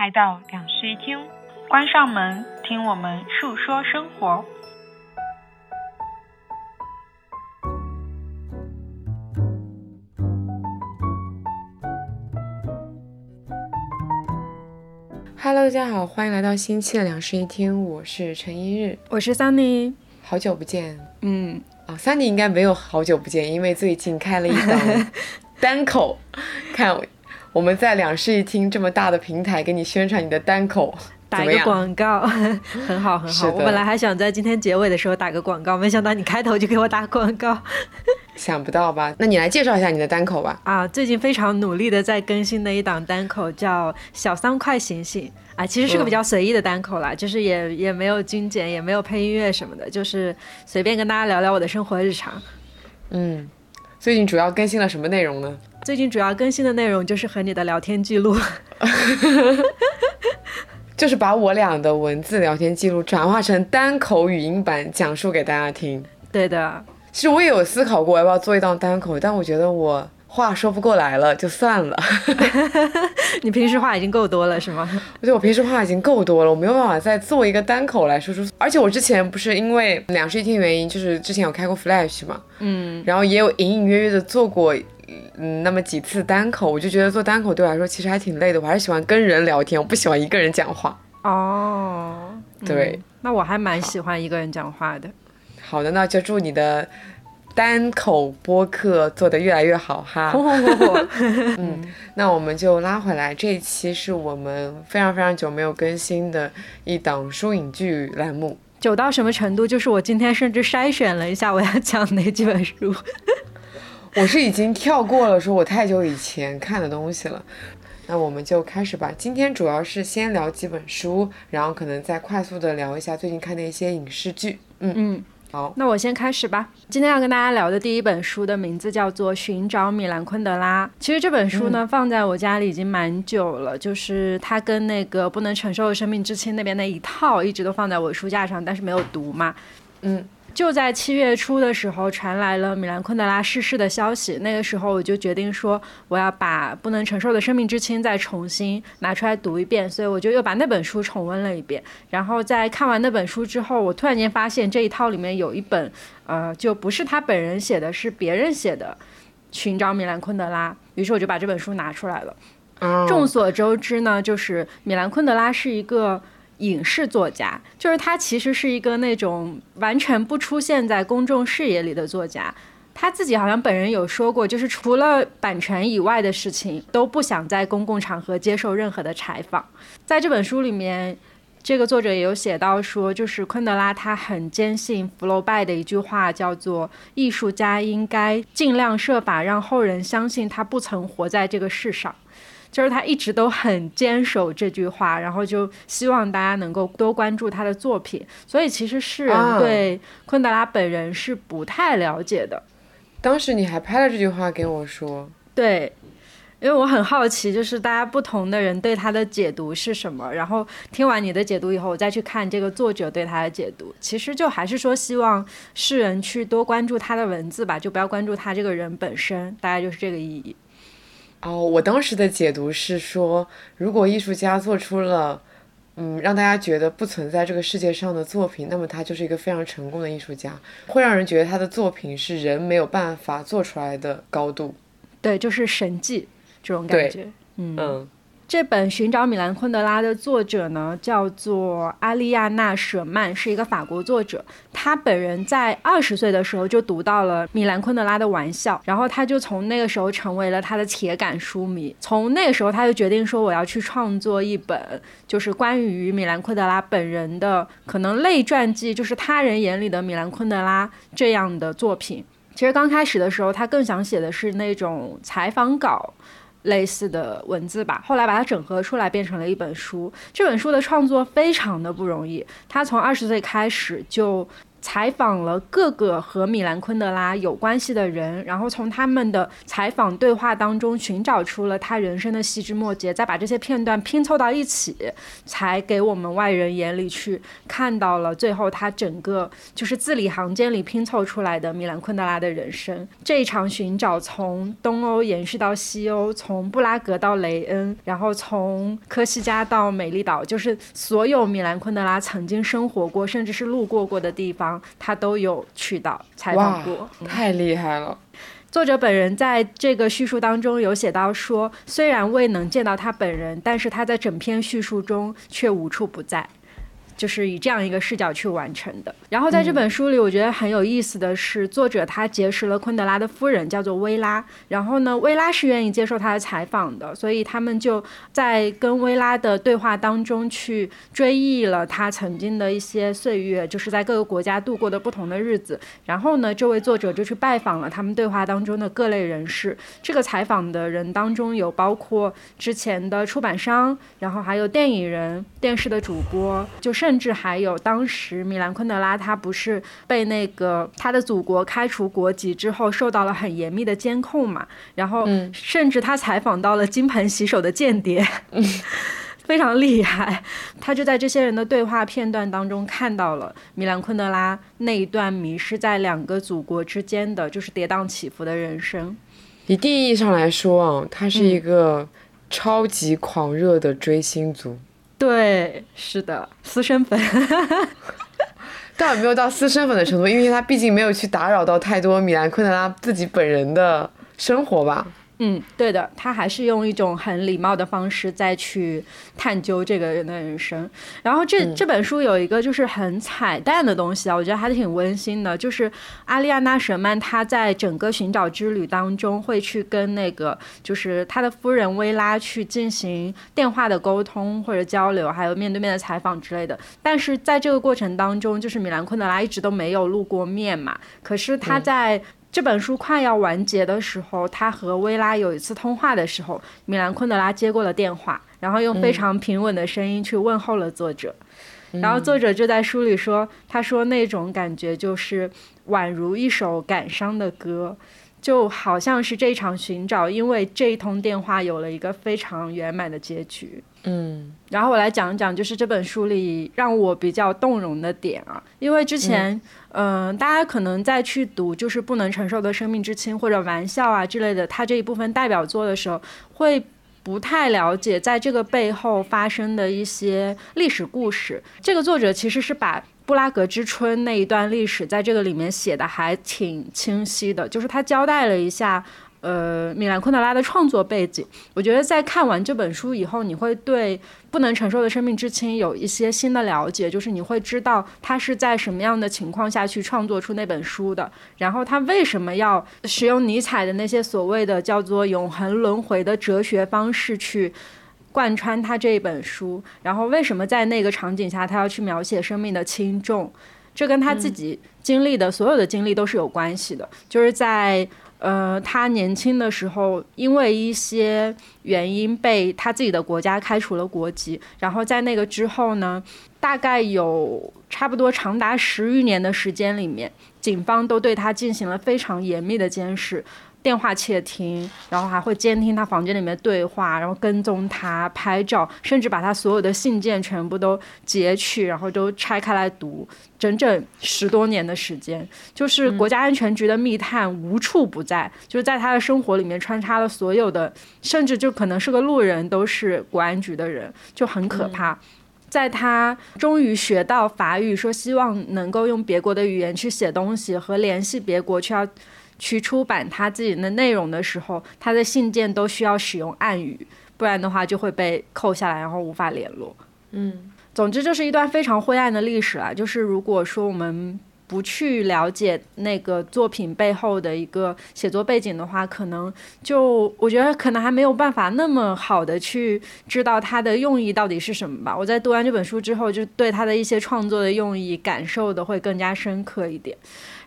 来到两室一厅，关上门，听我们述说生活。Hello，大家好，欢迎来到新期的两室一厅，我是陈一日，我是 Sunny，好久不见。嗯，啊，Sunny 应该没有好久不见，因为最近开了一档 单口，看我们在两室一厅这么大的平台给你宣传你的单口，打一个广告，很好很好。我本来还想在今天结尾的时候打个广告，没想到你开头就给我打广告，想不到吧？那你来介绍一下你的单口吧。啊，最近非常努力的在更新的一档单口叫《小三快醒醒》啊，其实是个比较随意的单口啦，就是也也没有精简，也没有配音乐什么的，就是随便跟大家聊聊我的生活日常。嗯，最近主要更新了什么内容呢？最近主要更新的内容就是和你的聊天记录，就是把我俩的文字聊天记录转化成单口语音版讲述给大家听。对的，其实我也有思考过要不要做一档单口，但我觉得我话说不过来了，就算了。你平时话已经够多了是吗？我觉得我平时话已经够多了，我没有办法再做一个单口来说出。而且我之前不是因为两室一厅原因，就是之前有开过 Flash 嘛，嗯，然后也有隐隐约约的做过。嗯，那么几次单口，我就觉得做单口对我来说其实还挺累的。我还是喜欢跟人聊天，我不喜欢一个人讲话。哦，对，那我还蛮喜欢一个人讲话的。好的，那就祝你的单口播客做得越来越好哈。红红火火。嗯，那我们就拉回来，这一期是我们非常非常久没有更新的一档书影剧栏目。久到什么程度？就是我今天甚至筛选了一下我要讲哪几本书。我是已经跳过了说我太久以前看的东西了，那我们就开始吧。今天主要是先聊几本书，然后可能再快速的聊一下最近看的一些影视剧。嗯嗯，好，那我先开始吧。今天要跟大家聊的第一本书的名字叫做《寻找米兰昆德拉》。其实这本书呢放在我家里已经蛮久了，就是它跟那个《不能承受的生命之轻》那边那一套一直都放在我书架上，但是没有读嘛。嗯。就在七月初的时候，传来了米兰昆德拉逝世的消息。那个时候，我就决定说，我要把《不能承受的生命之轻》再重新拿出来读一遍。所以，我就又把那本书重温了一遍。然后，在看完那本书之后，我突然间发现这一套里面有一本，呃，就不是他本人写的，是别人写的《寻找米兰昆德拉》。于是，我就把这本书拿出来了。众所周知呢，就是米兰昆德拉是一个。影视作家，就是他其实是一个那种完全不出现在公众视野里的作家。他自己好像本人有说过，就是除了版权以外的事情，都不想在公共场合接受任何的采访。在这本书里面，这个作者也有写到说，就是昆德拉他很坚信福楼拜的一句话，叫做“艺术家应该尽量设法让后人相信他不曾活在这个世上”。就是他一直都很坚守这句话，然后就希望大家能够多关注他的作品。所以其实世人对昆德拉本人是不太了解的。当时你还拍了这句话给我说。对，因为我很好奇，就是大家不同的人对他的解读是什么。然后听完你的解读以后，我再去看这个作者对他的解读。其实就还是说希望世人去多关注他的文字吧，就不要关注他这个人本身。大概就是这个意义。哦，我当时的解读是说，如果艺术家做出了，嗯，让大家觉得不存在这个世界上的作品，那么他就是一个非常成功的艺术家，会让人觉得他的作品是人没有办法做出来的高度。对，就是神迹这种感觉。嗯。这本《寻找米兰昆德拉》的作者呢，叫做阿利亚娜·舍曼，是一个法国作者。他本人在二十岁的时候就读到了米兰昆德拉的玩笑，然后他就从那个时候成为了他的铁杆书迷。从那个时候，他就决定说，我要去创作一本就是关于米兰昆德拉本人的可能类传记，就是他人眼里的米兰昆德拉这样的作品。其实刚开始的时候，他更想写的是那种采访稿。类似的文字吧，后来把它整合出来变成了一本书。这本书的创作非常的不容易，他从二十岁开始就采访了各个和米兰昆德拉有关系的人，然后从他们的采访对话当中寻找出了他人生的细枝末节，再把这些片段拼凑到一起，才给我们外人眼里去看到了最后他整个就是字里行间里拼凑出来的米兰昆德拉的人生。这一场寻找从东欧延续到西欧，从布拉格到雷恩，然后从科西嘉到美丽岛，就是所有米兰昆德拉曾经生活过，甚至是路过过的地方。他都有去到采访过，太厉害了。作者本人在这个叙述当中有写到说，虽然未能见到他本人，但是他在整篇叙述中却无处不在。就是以这样一个视角去完成的。然后在这本书里，我觉得很有意思的是，作者他结识了昆德拉的夫人，叫做薇拉。然后呢，薇拉是愿意接受他的采访的，所以他们就在跟薇拉的对话当中去追忆了他曾经的一些岁月，就是在各个国家度过的不同的日子。然后呢，这位作者就去拜访了他们对话当中的各类人士。这个采访的人当中有包括之前的出版商，然后还有电影人、电视的主播，就甚至还有当时米兰昆德拉，他不是被那个他的祖国开除国籍之后，受到了很严密的监控嘛？然后甚至他采访到了金盆洗手的间谍，非常厉害。他就在这些人的对话片段当中看到了米兰昆德拉那一段迷失在两个祖国之间的就是跌宕起伏的人生。以定义上来说啊，他是一个超级狂热的追星族。对，是的，私生粉，倒也没有到私生粉的程度，因为他毕竟没有去打扰到太多米兰昆德拉自己本人的生活吧。嗯，对的，他还是用一种很礼貌的方式再去探究这个人的人生。然后这这本书有一个就是很彩蛋的东西啊，我觉得还是挺温馨的。就是阿丽亚娜·舍曼她在整个寻找之旅当中会去跟那个就是他的夫人薇拉去进行电话的沟通或者交流，还有面对面的采访之类的。但是在这个过程当中，就是米兰昆德拉一直都没有露过面嘛。可是他在这本书快要完结的时候，他和薇拉有一次通话的时候，米兰昆德拉接过了电话，然后用非常平稳的声音去问候了作者。然后作者就在书里说：“他说那种感觉就是宛如一首感伤的歌，就好像是这场寻找，因为这一通电话有了一个非常圆满的结局。”嗯，然后我来讲一讲，就是这本书里让我比较动容的点啊，因为之前。嗯，大家可能在去读就是不能承受的生命之轻或者玩笑啊之类的，他这一部分代表作的时候，会不太了解在这个背后发生的一些历史故事。这个作者其实是把布拉格之春那一段历史在这个里面写的还挺清晰的，就是他交代了一下。呃，米兰昆德拉的创作背景，我觉得在看完这本书以后，你会对不能承受的生命之轻有一些新的了解，就是你会知道他是在什么样的情况下去创作出那本书的，然后他为什么要使用尼采的那些所谓的叫做永恒轮回的哲学方式去贯穿他这一本书，然后为什么在那个场景下他要去描写生命的轻重，这跟他自己经历的所有的经历都是有关系的，就是在。呃，他年轻的时候，因为一些原因被他自己的国家开除了国籍，然后在那个之后呢，大概有差不多长达十余年的时间里面，警方都对他进行了非常严密的监视。电话窃听，然后还会监听他房间里面对话，然后跟踪他拍照，甚至把他所有的信件全部都截取，然后都拆开来读，整整十多年的时间，就是国家安全局的密探无处不在，就是在他的生活里面穿插了所有的，甚至就可能是个路人都是国安局的人，就很可怕。在他终于学到法语，说希望能够用别国的语言去写东西和联系别国，却要。去出版他自己的内容的时候，他的信件都需要使用暗语，不然的话就会被扣下来，然后无法联络。嗯，总之就是一段非常灰暗的历史啊。就是如果说我们不去了解那个作品背后的一个写作背景的话，可能就我觉得可能还没有办法那么好的去知道它的用意到底是什么吧。我在读完这本书之后，就对他的一些创作的用意感受的会更加深刻一点。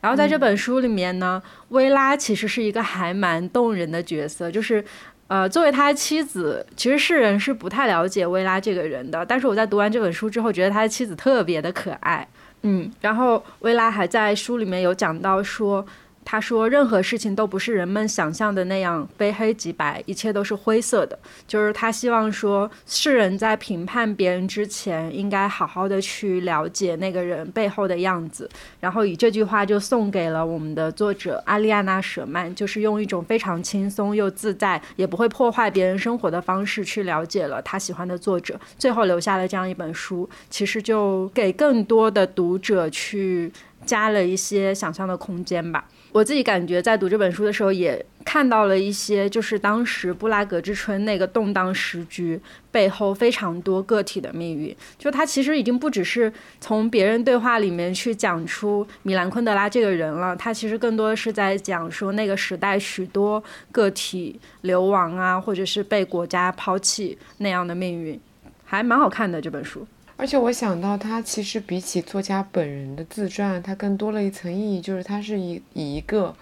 然后在这本书里面呢，薇拉其实是一个还蛮动人的角色，就是，呃，作为他的妻子，其实世人是不太了解薇拉这个人的。但是我在读完这本书之后，觉得他的妻子特别的可爱。嗯，然后薇拉还在书里面有讲到说。他说：“任何事情都不是人们想象的那样非黑即白，一切都是灰色的。就是他希望说，世人在评判别人之前，应该好好的去了解那个人背后的样子。然后以这句话就送给了我们的作者阿丽安娜·舍曼，就是用一种非常轻松又自在，也不会破坏别人生活的方式去了解了他喜欢的作者，最后留下了这样一本书。其实就给更多的读者去加了一些想象的空间吧。”我自己感觉，在读这本书的时候，也看到了一些，就是当时布拉格之春那个动荡时局背后非常多个体的命运。就他其实已经不只是从别人对话里面去讲出米兰昆德拉这个人了，他其实更多的是在讲说那个时代许多个体流亡啊，或者是被国家抛弃那样的命运，还蛮好看的这本书。而且我想到，他其实比起作家本人的自传，它更多了一层意义，就是它是以以一个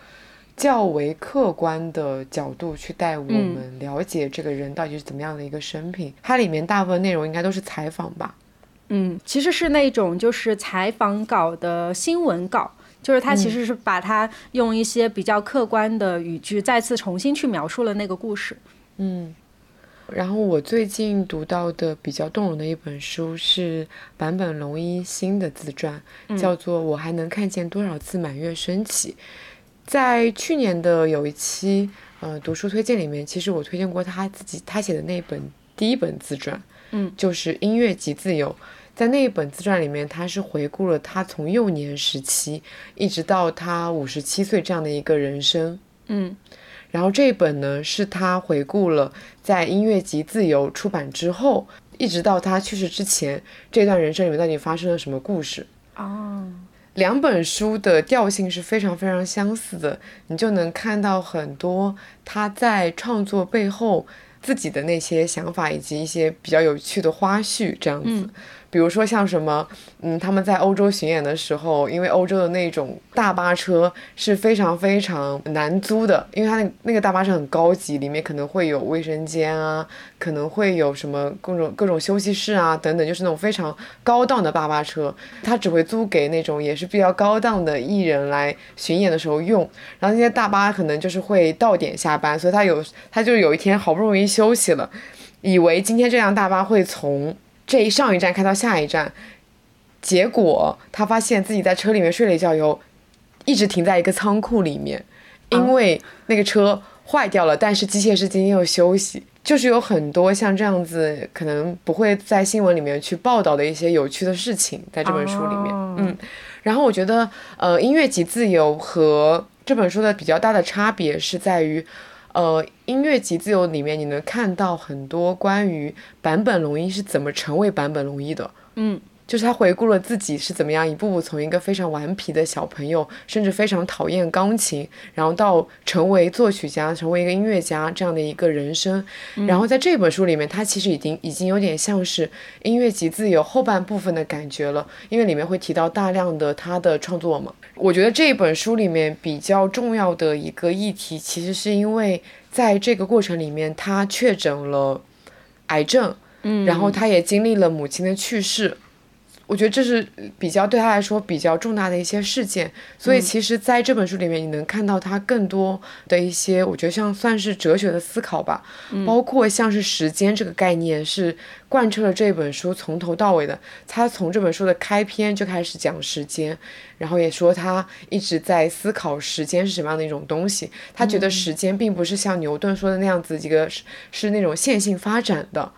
较为客观的角度去带我们了解这个人到底是怎么样的一个生平。它里面大部分内容应该都是采访吧？嗯，其实是那种就是采访稿的新闻稿，就是他其实是把他用一些比较客观的语句再次重新去描述了那个故事。嗯。然后我最近读到的比较动容的一本书是坂本龙一新的自传，叫做《我还能看见多少次满月升起》。在去年的有一期呃读书推荐里面，其实我推荐过他自己他写的那本第一本自传，嗯，就是《音乐即自由》。在那一本自传里面，他是回顾了他从幼年时期一直到他五十七岁这样的一个人生，嗯。然后这一本呢，是他回顾了在《音乐集自由》出版之后，一直到他去世之前这段人生里面到底发生了什么故事哦。两本书的调性是非常非常相似的，你就能看到很多他在创作背后自己的那些想法，以及一些比较有趣的花絮这样子。比如说像什么，嗯，他们在欧洲巡演的时候，因为欧洲的那种大巴车是非常非常难租的，因为它那那个大巴车很高级，里面可能会有卫生间啊，可能会有什么各种各种休息室啊等等，就是那种非常高档的大巴车，它只会租给那种也是比较高档的艺人来巡演的时候用。然后那些大巴可能就是会到点下班，所以他有他就有一天好不容易休息了，以为今天这辆大巴会从。这一上一站开到下一站，结果他发现自己在车里面睡了一觉以后，一直停在一个仓库里面，因为那个车坏掉了，但是机械师今天又休息，就是有很多像这样子可能不会在新闻里面去报道的一些有趣的事情，在这本书里面，嗯，然后我觉得，呃，音乐及自由和这本书的比较大的差别是在于。呃，音乐集自由里面，你能看到很多关于坂本龙一是怎么成为坂本龙一的。嗯。就是他回顾了自己是怎么样一步步从一个非常顽皮的小朋友，甚至非常讨厌钢琴，然后到成为作曲家、成为一个音乐家这样的一个人生。然后在这本书里面，他其实已经已经有点像是音乐集自由后半部分的感觉了，因为里面会提到大量的他的创作嘛。我觉得这本书里面比较重要的一个议题，其实是因为在这个过程里面，他确诊了癌症，嗯，然后他也经历了母亲的去世。我觉得这是比较对他来说比较重大的一些事件，所以其实在这本书里面，你能看到他更多的一些，我觉得像算是哲学的思考吧，包括像是时间这个概念是贯彻了这本书从头到尾的。他从这本书的开篇就开始讲时间，然后也说他一直在思考时间是什么样的一种东西。他觉得时间并不是像牛顿说的那样子一个是是那种线性发展的。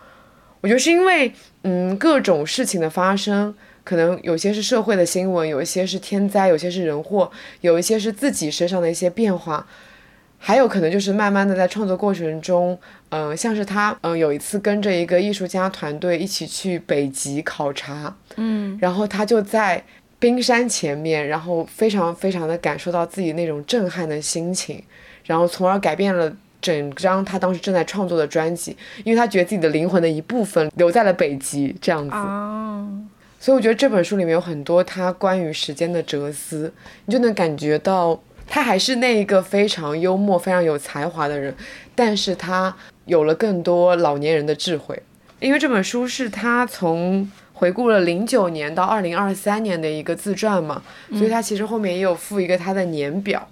我觉得是因为，嗯，各种事情的发生，可能有些是社会的新闻，有一些是天灾，有些是人祸，有一些是自己身上的一些变化，还有可能就是慢慢的在创作过程中，嗯，像是他，嗯，有一次跟着一个艺术家团队一起去北极考察，嗯，然后他就在冰山前面，然后非常非常的感受到自己那种震撼的心情，然后从而改变了。整张他当时正在创作的专辑，因为他觉得自己的灵魂的一部分留在了北极，这样子。所以我觉得这本书里面有很多他关于时间的哲思，你就能感觉到他还是那一个非常幽默、非常有才华的人，但是他有了更多老年人的智慧。因为这本书是他从回顾了零九年到二零二三年的一个自传嘛，所以他其实后面也有附一个他的年表。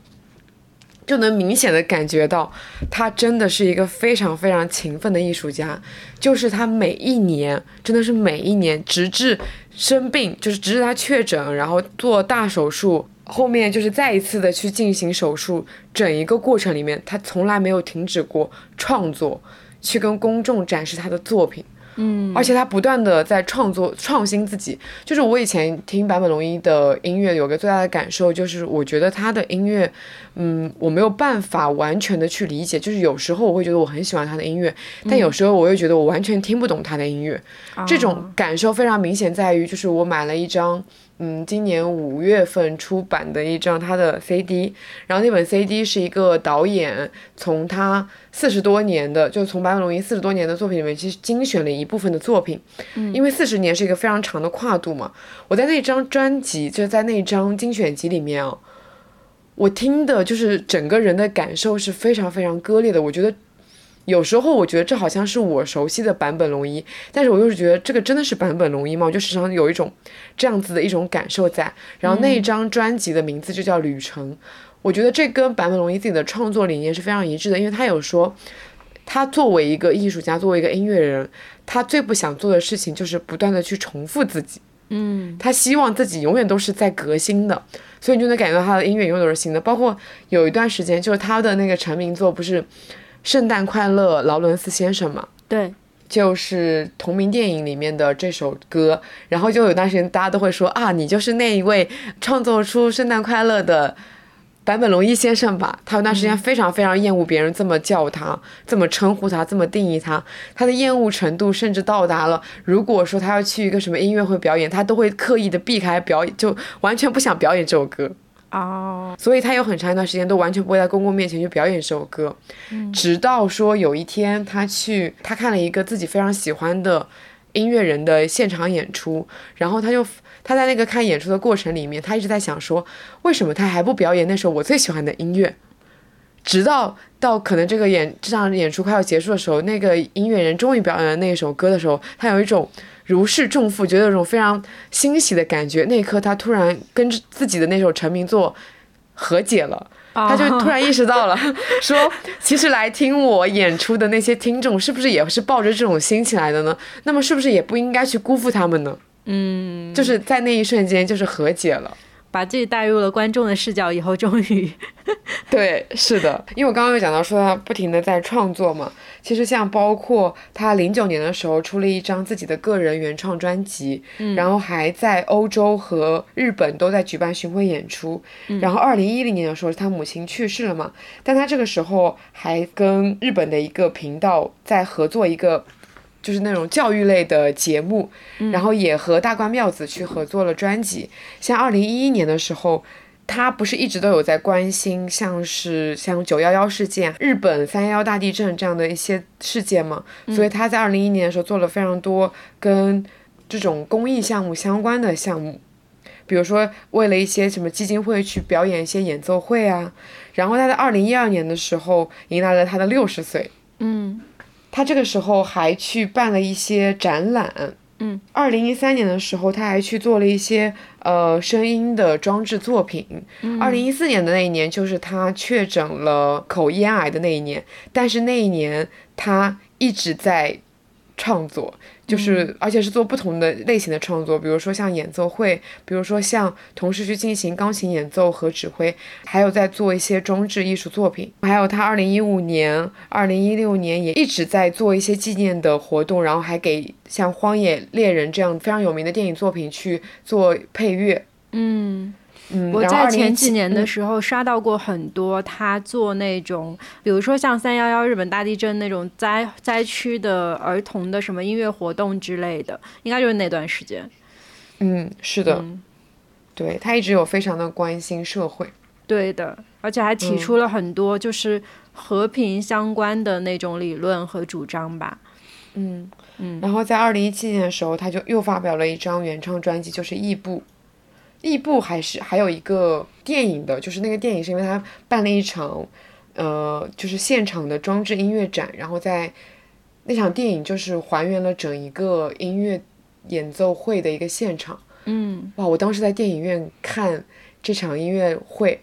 就能明显的感觉到，他真的是一个非常非常勤奋的艺术家。就是他每一年，真的是每一年，直至生病，就是直至他确诊，然后做大手术，后面就是再一次的去进行手术，整一个过程里面，他从来没有停止过创作，去跟公众展示他的作品。嗯，而且他不断的在创作创新自己。就是我以前听坂本龙一的音乐，有个最大的感受就是，我觉得他的音乐，嗯，我没有办法完全的去理解。就是有时候我会觉得我很喜欢他的音乐，但有时候我又觉得我完全听不懂他的音乐。这种感受非常明显，在于就是我买了一张。嗯，今年五月份出版的一张他的 CD，然后那本 CD 是一个导演从他四十多年的，就从白本龙一四十多年的作品里面，其实精选了一部分的作品。嗯，因为四十年是一个非常长的跨度嘛，我在那张专辑，就是在那张精选集里面啊，我听的就是整个人的感受是非常非常割裂的，我觉得。有时候我觉得这好像是我熟悉的版本龙一，但是我又是觉得这个真的是版本龙一吗？我就时常有一种这样子的一种感受在。然后那一张专辑的名字就叫《旅程》，我觉得这跟版本龙一自己的创作理念是非常一致的，因为他有说，他作为一个艺术家，作为一个音乐人，他最不想做的事情就是不断的去重复自己。嗯，他希望自己永远都是在革新的，所以你就能感觉到他的音乐永远都是新的。包括有一段时间，就是他的那个成名作不是。圣诞快乐，劳伦斯先生嘛，对，就是同名电影里面的这首歌。然后就有段时间，大家都会说啊，你就是那一位创作出圣诞快乐的坂本龙一先生吧？他有段时间非常非常厌恶别人这么叫他，这么称呼他，这么定义他。他的厌恶程度甚至到达了，如果说他要去一个什么音乐会表演，他都会刻意的避开表演，就完全不想表演这首歌。哦，所以他有很长一段时间都完全不会在公共面前去表演这首歌，直到说有一天他去，他看了一个自己非常喜欢的音乐人的现场演出，然后他就他在那个看演出的过程里面，他一直在想说，为什么他还不表演那首我最喜欢的音乐？直到到可能这个演这场演出快要结束的时候，那个音乐人终于表演了那一首歌的时候，他有一种。如释重负，觉得有种非常欣喜的感觉。那一刻，他突然跟自己的那首成名作和解了，他就突然意识到了，说其实来听我演出的那些听众，是不是也是抱着这种心情来的呢？那么是不是也不应该去辜负他们呢？嗯，就是在那一瞬间，就是和解了。把自己带入了观众的视角以后，终于，对，是的，因为我刚刚有讲到说他不停的在创作嘛，其实像包括他零九年的时候出了一张自己的个人原创专辑，然后还在欧洲和日本都在举办巡回演出，然后二零一零年的时候他母亲去世了嘛，但他这个时候还跟日本的一个频道在合作一个。就是那种教育类的节目，然后也和大关妙子去合作了专辑。像二零一一年的时候，他不是一直都有在关心像是像九幺幺事件、日本三幺幺大地震这样的一些事件吗？所以他在二零一一年的时候做了非常多跟这种公益项目相关的项目，比如说为了一些什么基金会去表演一些演奏会啊。然后他在二零一二年的时候迎来了他的六十岁。嗯。他这个时候还去办了一些展览，嗯，二零一三年的时候他还去做了一些呃声音的装置作品，二零一四年的那一年就是他确诊了口咽癌的那一年，但是那一年他一直在创作。就是，而且是做不同的类型的创作，比如说像演奏会，比如说像同时去进行钢琴演奏和指挥，还有在做一些装置艺术作品。还有他二零一五年、二零一六年也一直在做一些纪念的活动，然后还给像《荒野猎人》这样非常有名的电影作品去做配乐。嗯。我在前几年的时候刷到过很多他做那种，比如说像三幺幺日本大地震那种灾灾区的儿童的什么音乐活动之类的，应该就是那段时间。嗯，是的，对他一直有非常的关心社会。对的，而且还提出了很多就是和平相关的那种理论和主张吧。嗯嗯，然后在二零一七年的时候，他就又发表了一张原创专辑，就是《异步》。异步还是还有一个电影的，就是那个电影是因为他办了一场，呃，就是现场的装置音乐展，然后在那场电影就是还原了整一个音乐演奏会的一个现场。嗯哇！我当时在电影院看这场音乐会，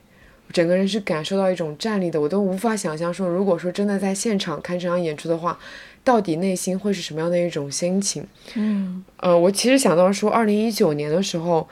整个人是感受到一种站立的，我都无法想象说，如果说真的在现场看这场演出的话，到底内心会是什么样的一种心情？嗯呃，我其实想到说，二零一九年的时候，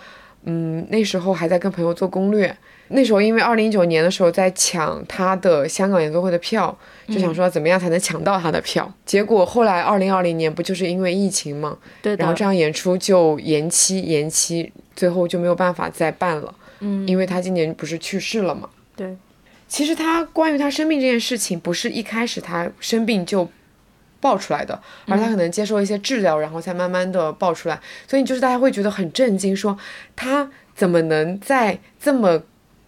嗯，那时候还在跟朋友做攻略。那时候因为二零一九年的时候在抢他的香港演奏会的票，就想说怎么样才能抢到他的票。结果后来二零二零年不就是因为疫情嘛，对。然后这场演出就延期延期，最后就没有办法再办了。嗯，因为他今年不是去世了嘛。对，其实他关于他生病这件事情，不是一开始他生病就爆出来的，而他可能接受一些治疗，然后才慢慢的爆出来。所以就是大家会觉得很震惊，说他怎么能在这么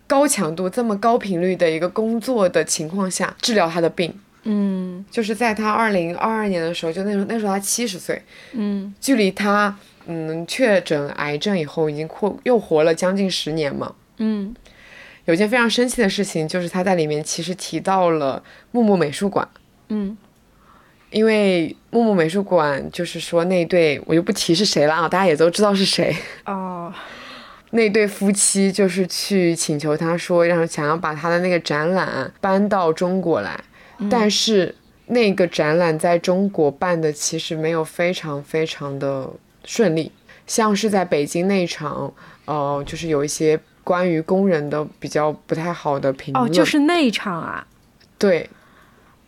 高强度、这么高频率的一个工作的情况下治疗他的病？嗯就是在他二零二二年的时候，就那时候那时候他七十岁，嗯距离他嗯确诊癌症以后已经过又活了将近十年嘛。嗯有件非常生气的事情，就是他在里面其实提到了木木美术馆，嗯因为木木美术馆就是说那对我就不提是谁了啊，大家也都知道是谁。哦那对夫妻就是去请求他说，让想要把他的那个展览搬到中国来，但是那个展览在中国办的其实没有非常非常的顺利，像是在北京那场，呃，就是有一些关于工人的比较不太好的评论。哦，就是那一场啊。对，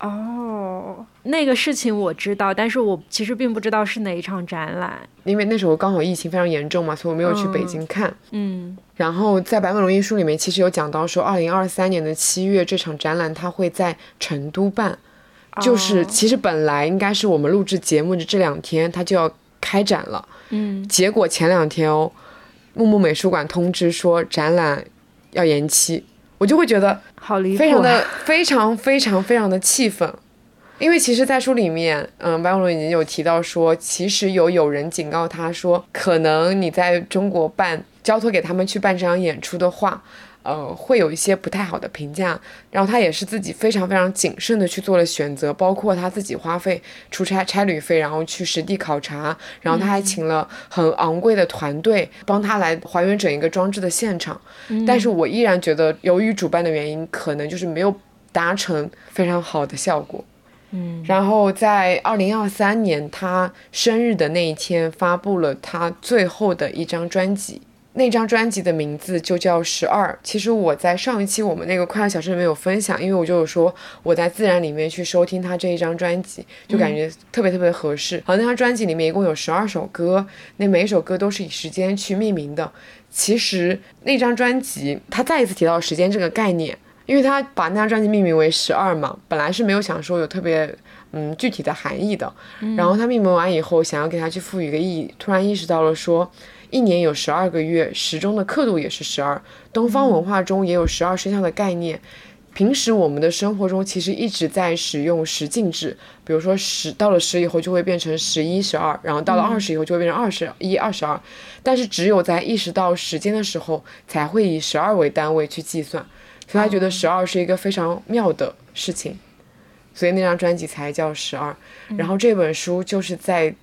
哦，那个事情我知道，但是我其实并不知道是哪一场展览。因为那时候刚好疫情非常严重嘛，所以我没有去北京看。嗯。然后在白本龙一书里面，其实有讲到说，二零二三年的七月这场展览它会在成都办，就是哦。其实本来应该是我们录制节目的这两天它就要开展了，嗯。结果前两天哦，木木美术馆通知说展览要延期，我就会觉得好离谱、啊，非常的非常非常非常的气愤，因为其实，在书里面，嗯，白龙已经有提到说，其实有有人警告他说，可能你在中国办交托给他们去办这场演出的话，呃，会有一些不太好的评价。然后他也是自己非常非常谨慎的去做了选择，包括他自己花费出差差旅费，然后去实地考察，然后他还请了很昂贵的团队帮他来还原整一个装置的现场。但是我依然觉得，由于主办的原因，可能就是没有达成非常好的效果。嗯然后在二零二三年他生日的那一天，发布了他最后的一张专辑。那张专辑的名字就叫《十二》。其实我在上一期我们那个快乐小镇里面有分享，因为我就有说我在自然里面去收听他这一张专辑，就感觉特别特别合适。好，那张专辑里面一共有十二首歌，那每一首歌都是以时间去命名的。其实那张专辑他再一次提到时间这个概念，因为他把那张专辑命名为十二嘛，本来是没有想说有特别嗯具体的含义的。然后他命名完以后，想要给它去赋予一个意义，突然意识到了说，一年有十二个月，时钟的刻度也是十二，东方文化中也有十二生肖的概念。平时我们的生活中其实一直在使用十进制，比如说十到了十以后就会变成十一、十二，然后到了二十以后就会变成二十一、二十二。但是只有在意识到时间的时候，才会以十二为单位去计算。所以他觉得十二是一个非常妙的事情，所以那张专辑才叫十二。然后这本书就是在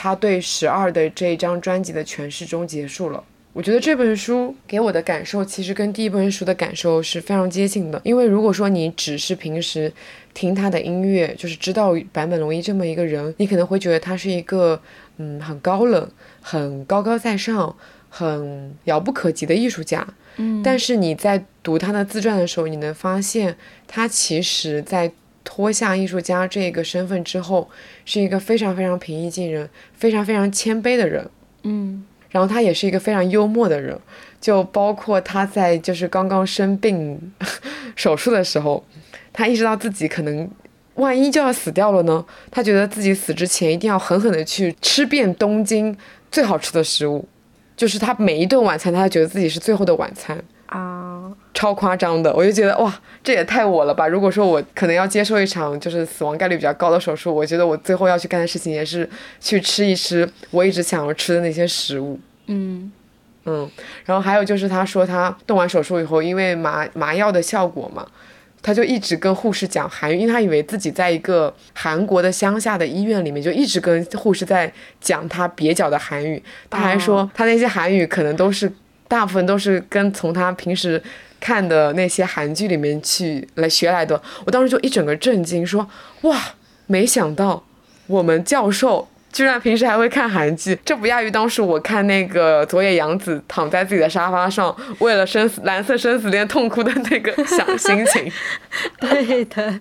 他对十二的这一张专辑的诠释中结束了。我觉得这本书给我的感受其实跟第一本书的感受是非常接近的，因为如果说你只是平时听他的音乐，就是知道坂本龙一这么一个人，你可能会觉得他是一个嗯很高冷、很高高在上、很遥不可及的艺术家。嗯，但是你在读他的自传的时候，你能发现他其实在脱下艺术家这个身份之后，是一个非常非常平易近人、非常非常谦卑的人。嗯然后他也是一个非常幽默的人，就包括他在就是刚刚生病 手术的时候，他意识到自己可能万一就要死掉了呢，他觉得自己死之前一定要狠狠的去吃遍东京最好吃的食物，就是他每一顿晚餐，他觉得自己是最后的晚餐。啊，超夸张的，我就觉得哇，这也太我了吧！如果说我可能要接受一场就是死亡概率比较高的手术，我觉得我最后要去干的事情也是去吃一吃我一直想要吃的那些食物。嗯嗯，然后还有就是他说他动完手术以后，因为麻麻药的效果嘛，他就一直跟护士讲韩语，因为他以为自己在一个韩国的乡下的医院里面，就一直跟护士在讲他蹩脚的韩语。他还说他那些韩语可能都是大部分都是跟从他平时看的那些韩剧里面去来学来的。我当时就一整个震惊，说哇，没想到我们教授。居然平时还会看韩剧，这不亚于当时我看那个佐野洋子躺在自己的沙发上，为了生死蓝色生死恋痛哭的那个小心情。对的，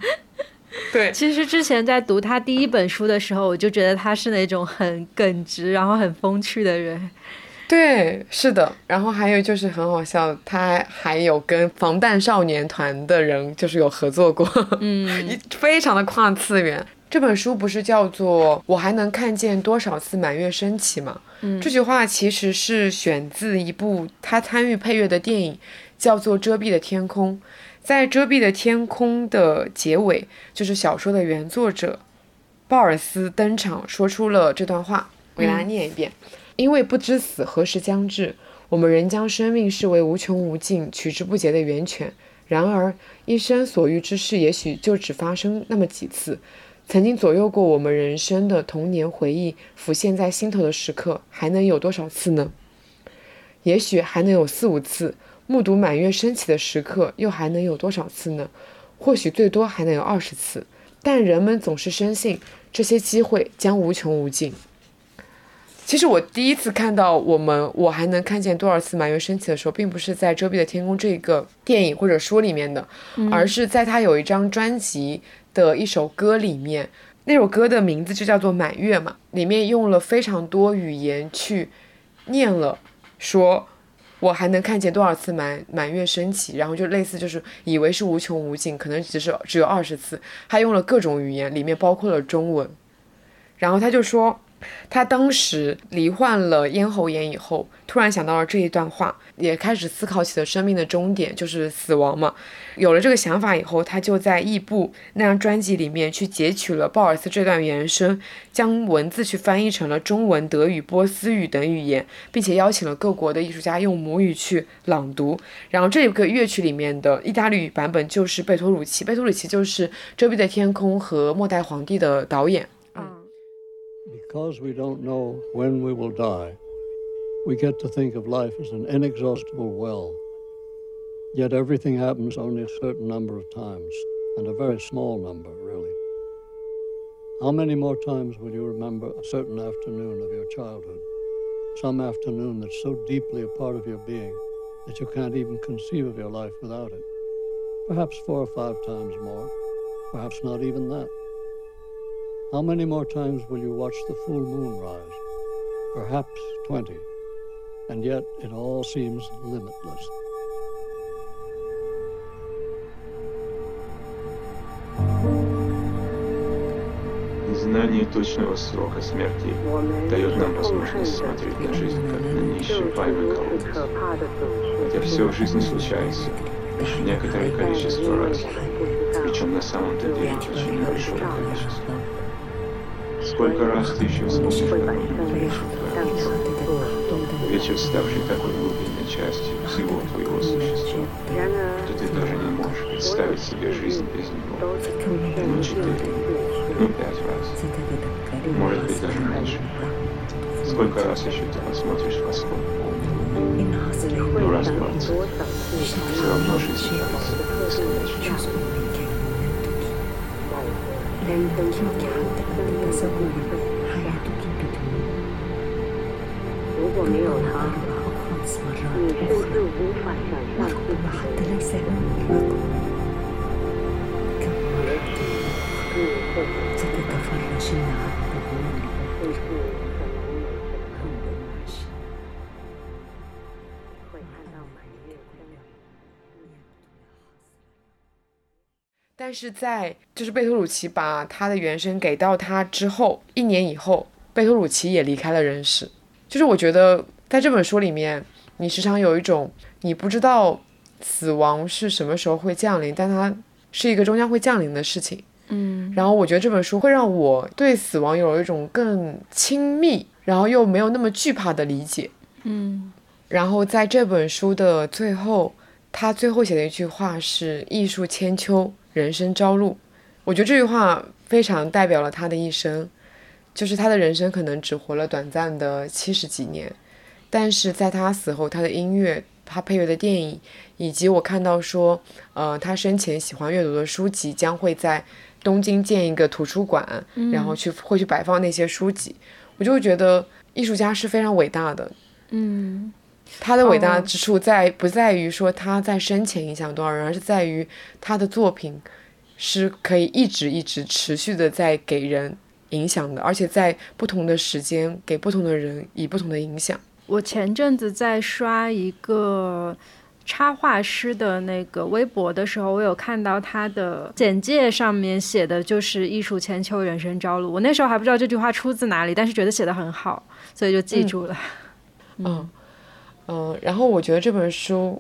对。其实之前在读他第一本书的时候，我就觉得他是那种很耿直，然后很风趣的人。对，是的。然后还有就是很好笑，他还有跟防弹少年团的人就是有合作过，嗯，非常的跨次元。这本书不是叫做“我还能看见多少次满月升起”吗？嗯，这句话其实是选自一部他参与配乐的电影，叫做《遮蔽的天空》。在《遮蔽的天空》的结尾，就是小说的原作者鲍尔斯登场，说出了这段话。我给大家念一遍：因为不知死何时将至，我们仍将生命视为无穷无尽、取之不竭的源泉。然而，一生所遇之事，也许就只发生那么几次。曾经左右过我们人生的童年回忆，浮现在心头的时刻，还能有多少次呢？也许还能有四五次。目睹满月升起的时刻，又还能有多少次呢？或许最多还能有二十次。但人们总是深信，这些机会将无穷无尽。其实我第一次看到我们，我还能看见多少次满月升起的时候，并不是在《遮蔽的天空》这个电影或者书里面的，而是在他有一张专辑。的一首歌里面，那首歌的名字就叫做《满月》嘛，里面用了非常多语言去念了，说我还能看见多少次满满月升起，然后就类似就是以为是无穷无尽，可能只是只有二十次，他用了各种语言，里面包括了中文，然后他就说。他当时罹患了咽喉炎以后，突然想到了这一段话，也开始思考起了生命的终点，就是死亡嘛。有了这个想法以后，他就在异步那张专辑里面去截取了鲍尔斯这段原声，将文字去翻译成了中文、德语、波斯语等语言，并且邀请了各国的艺术家用母语去朗读。然后这个乐曲里面的意大利语版本就是贝托鲁奇，贝托鲁奇就是《遮蔽的天空》和《末代皇帝》的导演。Because we don't know when we will die, we get to think of life as an inexhaustible well. Yet everything happens only a certain number of times, and a very small number, really. How many more times will you remember a certain afternoon of your childhood? Some afternoon that's so deeply a part of your being that you can't even conceive of your life without it. Perhaps four or five times more, perhaps not even that. How many more times will you watch the full moon rise? Perhaps 20. And yet it all seems limitless. Знание точного срока смерти дает нам возможность смотреть на жизнь как на неисчерпаемый колодец. Хотя все в жизни случается лишь некоторое количество раз, причем на самом-то деле очень большое количество. Сколько раз ты еще вспомнишь Вечер, ставший такой глубинной частью всего твоего существа, что ты даже не можешь представить себе жизнь без него. Ну, четыре, ну, пять раз. Может быть, даже меньше. Сколько раз еще ты посмотришь восход полный Ну, раз двадцать. Все равно жизнь кажется бесконечной. 如果没有他，你甚至无法想象自己的人生。但是在就是贝托鲁奇把他的原声给到他之后，一年以后，贝托鲁奇也离开了人世。就是我觉得在这本书里面，你时常有一种你不知道死亡是什么时候会降临，但它是一个终将会降临的事情。嗯，然后我觉得这本书会让我对死亡有一种更亲密，然后又没有那么惧怕的理解。嗯，然后在这本书的最后。他最后写的一句话是“艺术千秋，人生朝露”，我觉得这句话非常代表了他的一生，就是他的人生可能只活了短暂的七十几年，但是在他死后，他的音乐、他配乐的电影，以及我看到说，呃，他生前喜欢阅读的书籍将会在东京建一个图书馆，然后去会去摆放那些书籍，我就会觉得艺术家是非常伟大的，嗯。他的伟大之处在不在于说他在生前影响多少人，而是在于他的作品是可以一直一直持续的在给人影响的，而且在不同的时间给不同的人以不同的影响。我前阵子在刷一个插画师的那个微博的时候，我有看到他的简介上面写的就是“艺术千秋，人生朝露”。我那时候还不知道这句话出自哪里，但是觉得写的很好，所以就记住了。嗯。嗯，然后我觉得这本书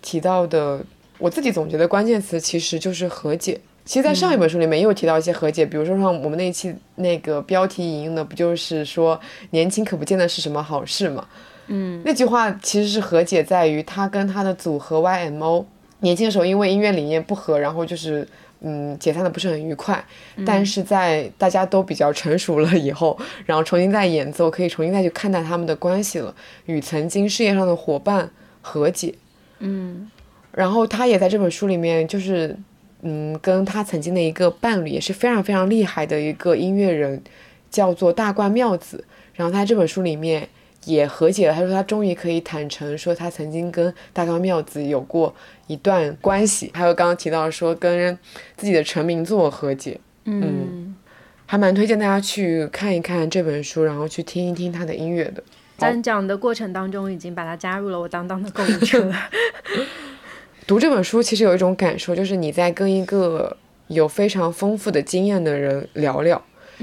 提到的，我自己总结的关键词其实就是和解。其实，在上一本书里面也有提到一些和解，比如说像我们那一期那个标题引用的，不就是说年轻可不见得是什么好事嘛？嗯，那句话其实是和解在于他跟他的组合 YMO 年轻的时候因为音乐理念不合，然后就是。嗯，解散的不是很愉快，但是在大家都比较成熟了以后，然后重新再演奏，可以重新再去看待他们的关系了，与曾经事业上的伙伴和解。嗯，然后他也在这本书里面，就是嗯，跟他曾经的一个伴侣也是非常非常厉害的一个音乐人，叫做大冠妙子。然后他这本书里面。也和解了。他说他终于可以坦诚说他曾经跟大高妙子有过一段关系。还有刚刚提到说跟自己的成名作和解，嗯，还蛮推荐大家去看一看这本书，然后去听一听他的音乐的。在讲的过程当中，已经把它加入了我当当的购物车。读这本书其实有一种感受，就是你在跟一个有非常丰富的经验的人聊聊。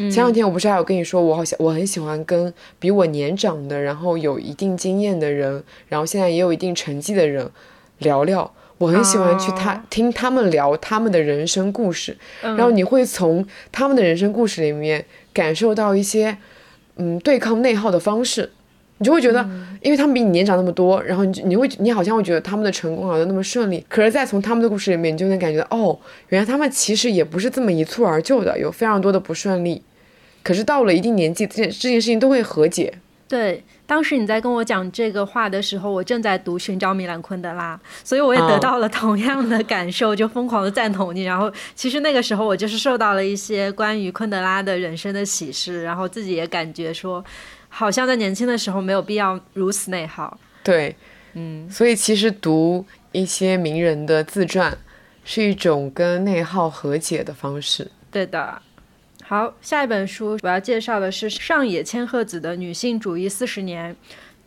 前两天我不是还有跟你说，我好像我很喜欢跟比我年长的，然后有一定经验的人，然后现在也有一定成绩的人聊聊。我很喜欢去他听他们聊他们的人生故事，然后你会从他们的人生故事里面感受到一些嗯对抗内耗的方式。你就会觉得，因为他们比你年长那么多，然后你你会你好像会觉得他们的成功好像那么顺利，可是再从他们的故事里面，你就能感觉到，哦，原来他们其实也不是这么一蹴而就的，有非常多的不顺利，可是到了一定年纪，这件这件事情都会和解。对，当时你在跟我讲这个话的时候，我正在读《寻找米兰昆德拉》，所以我也得到了同样的感受，就疯狂的赞同你。然后其实那个时候我就是受到了一些关于昆德拉的人生的启示，然后自己也感觉说。好像在年轻的时候没有必要如此内耗。对，嗯，所以其实读一些名人的自传是一种跟内耗和解的方式。对的。好，下一本书我要介绍的是上野千鹤子的《女性主义四十年》。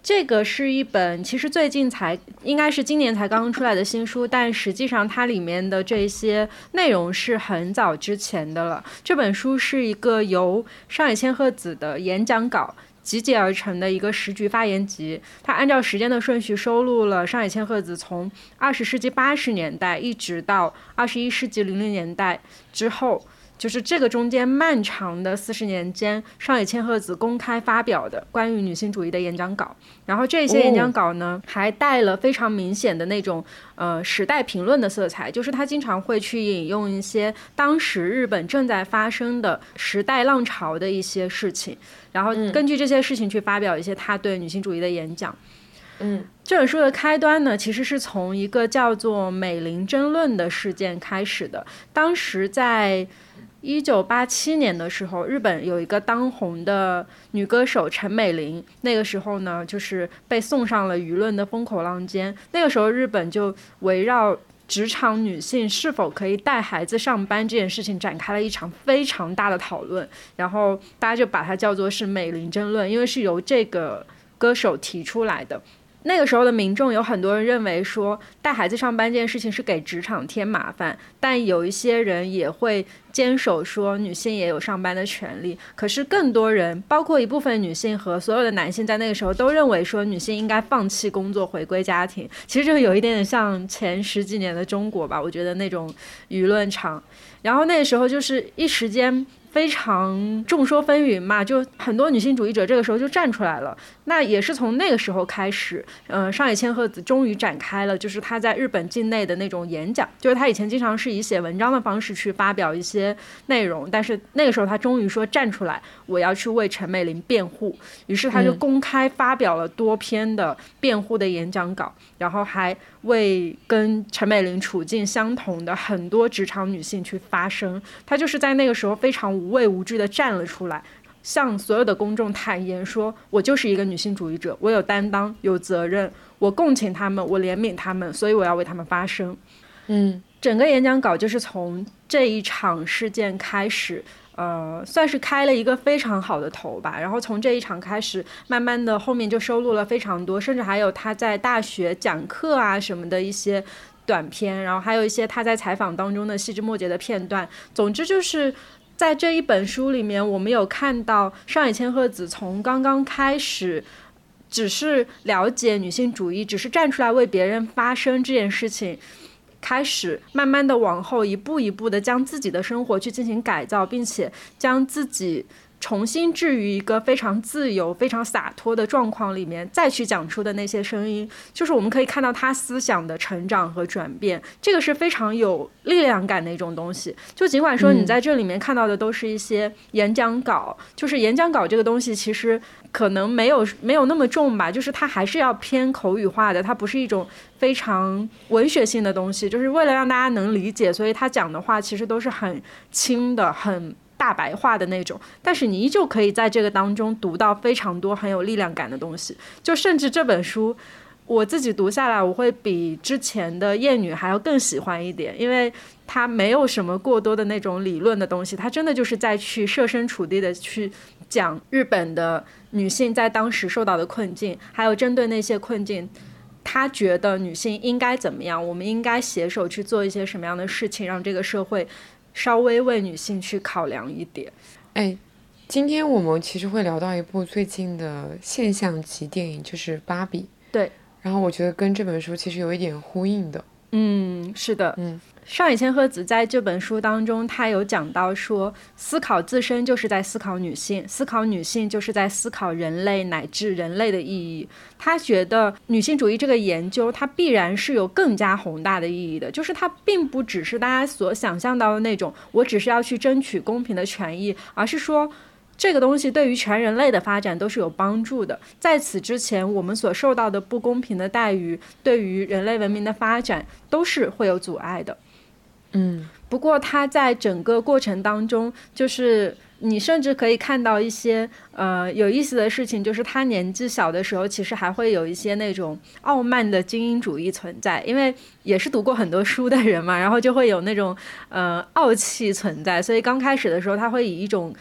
这个是一本其实最近才应该是今年才刚刚出来的新书，但实际上它里面的这些内容是很早之前的了。这本书是一个由上野千鹤子的演讲稿。集结而成的一个时局发言集，它按照时间的顺序收录了上野千鹤子从二十世纪八十年代一直到二十一世纪零零年代之后。就是这个中间漫长的四十年间，上野千鹤子公开发表的关于女性主义的演讲稿，然后这些演讲稿呢，还带了非常明显的那种呃时代评论的色彩，就是他经常会去引用一些当时日本正在发生的时代浪潮的一些事情，然后根据这些事情去发表一些他对女性主义的演讲。嗯，这本书的开端呢，其实是从一个叫做美林争论的事件开始的，当时在。一九八七年的时候，日本有一个当红的女歌手陈美玲，那个时候呢，就是被送上了舆论的风口浪尖。那个时候，日本就围绕职场女性是否可以带孩子上班这件事情展开了一场非常大的讨论，然后大家就把它叫做是美玲争论，因为是由这个歌手提出来的。那个时候的民众有很多人认为说带孩子上班这件事情是给职场添麻烦，但有一些人也会坚守说女性也有上班的权利。可是更多人，包括一部分女性和所有的男性，在那个时候都认为说女性应该放弃工作，回归家庭。其实就有一点点像前十几年的中国吧，我觉得那种舆论场。然后那个时候就是一时间。非常众说纷纭嘛，就很多女性主义者这个时候就站出来了。那也是从那个时候开始，嗯，上野千鹤子终于展开了，就是她在日本境内的那种演讲。就是她以前经常是以写文章的方式去发表一些内容，但是那个时候她终于说站出来，我要去为陈美玲辩护。于是她就公开发表了多篇的辩护的演讲稿，然后还为跟陈美玲处境相同的很多职场女性去发声。她就是在那个时候非常无畏无惧地站了出来，向所有的公众坦言说：“我就是一个女性主义者，我有担当，有责任，我共情他们，我怜悯他们，所以我要为他们发声。”嗯，整个演讲稿就是从这一场事件开始，呃，算是开了一个非常好的头吧。然后从这一场开始，慢慢的后面就收录了非常多，甚至还有他在大学讲课啊什么的一些。短片，然后还有一些他在采访当中的细枝末节的片段。总之就是在这一本书里面，我们有看到上野千鹤子从刚刚开始只是了解女性主义，只是站出来为别人发声这件事情，开始慢慢的往后一步一步的将自己的生活去进行改造，并且将自己。重新置于一个非常自由、非常洒脱的状况里面，再去讲出的那些声音，就是我们可以看到他思想的成长和转变。这个是非常有力量感的一种东西。就尽管说你在这里面看到的都是一些演讲稿，就是演讲稿这个东西其实可能没有没有那么重吧，就是它还是要偏口语化的，它不是一种非常文学性的东西。就是为了让大家能理解，所以他讲的话其实都是很轻的、很。大白话的那种，但是你依旧可以在这个当中读到非常多很有力量感的东西。就甚至这本书，我自己读下来，我会比之前的《艳女》还要更喜欢一点，因为它没有什么过多的那种理论的东西，它真的就是在去设身处地的去讲日本的女性在当时受到的困境，还有针对那些困境，他觉得女性应该怎么样，我们应该携手去做一些什么样的事情，让这个社会。稍微为女性去考量一点，哎，今天我们其实会聊到一部最近的现象级电影，就是《芭比》。对，然后我觉得跟这本书其实有一点呼应的。嗯，是的，嗯。上野千鹤子在这本书当中，他有讲到说，思考自身就是在思考女性，思考女性就是在思考人类乃至人类的意义。他觉得女性主义这个研究，它必然是有更加宏大的意义的，就是它并不只是大家所想象到的那种，我只是要去争取公平的权益，而是说。这个东西对于全人类的发展都是有帮助的。在此之前，我们所受到的不公平的待遇，对于人类文明的发展都是会有阻碍的。嗯，不过他在整个过程当中，就是你甚至可以看到一些呃有意思的事情，就是他年纪小的时候，其实还会有一些那种傲慢的精英主义存在，因为也是读过很多书的人嘛，然后就会有那种呃傲气存在，所以刚开始的时候，他会以一种。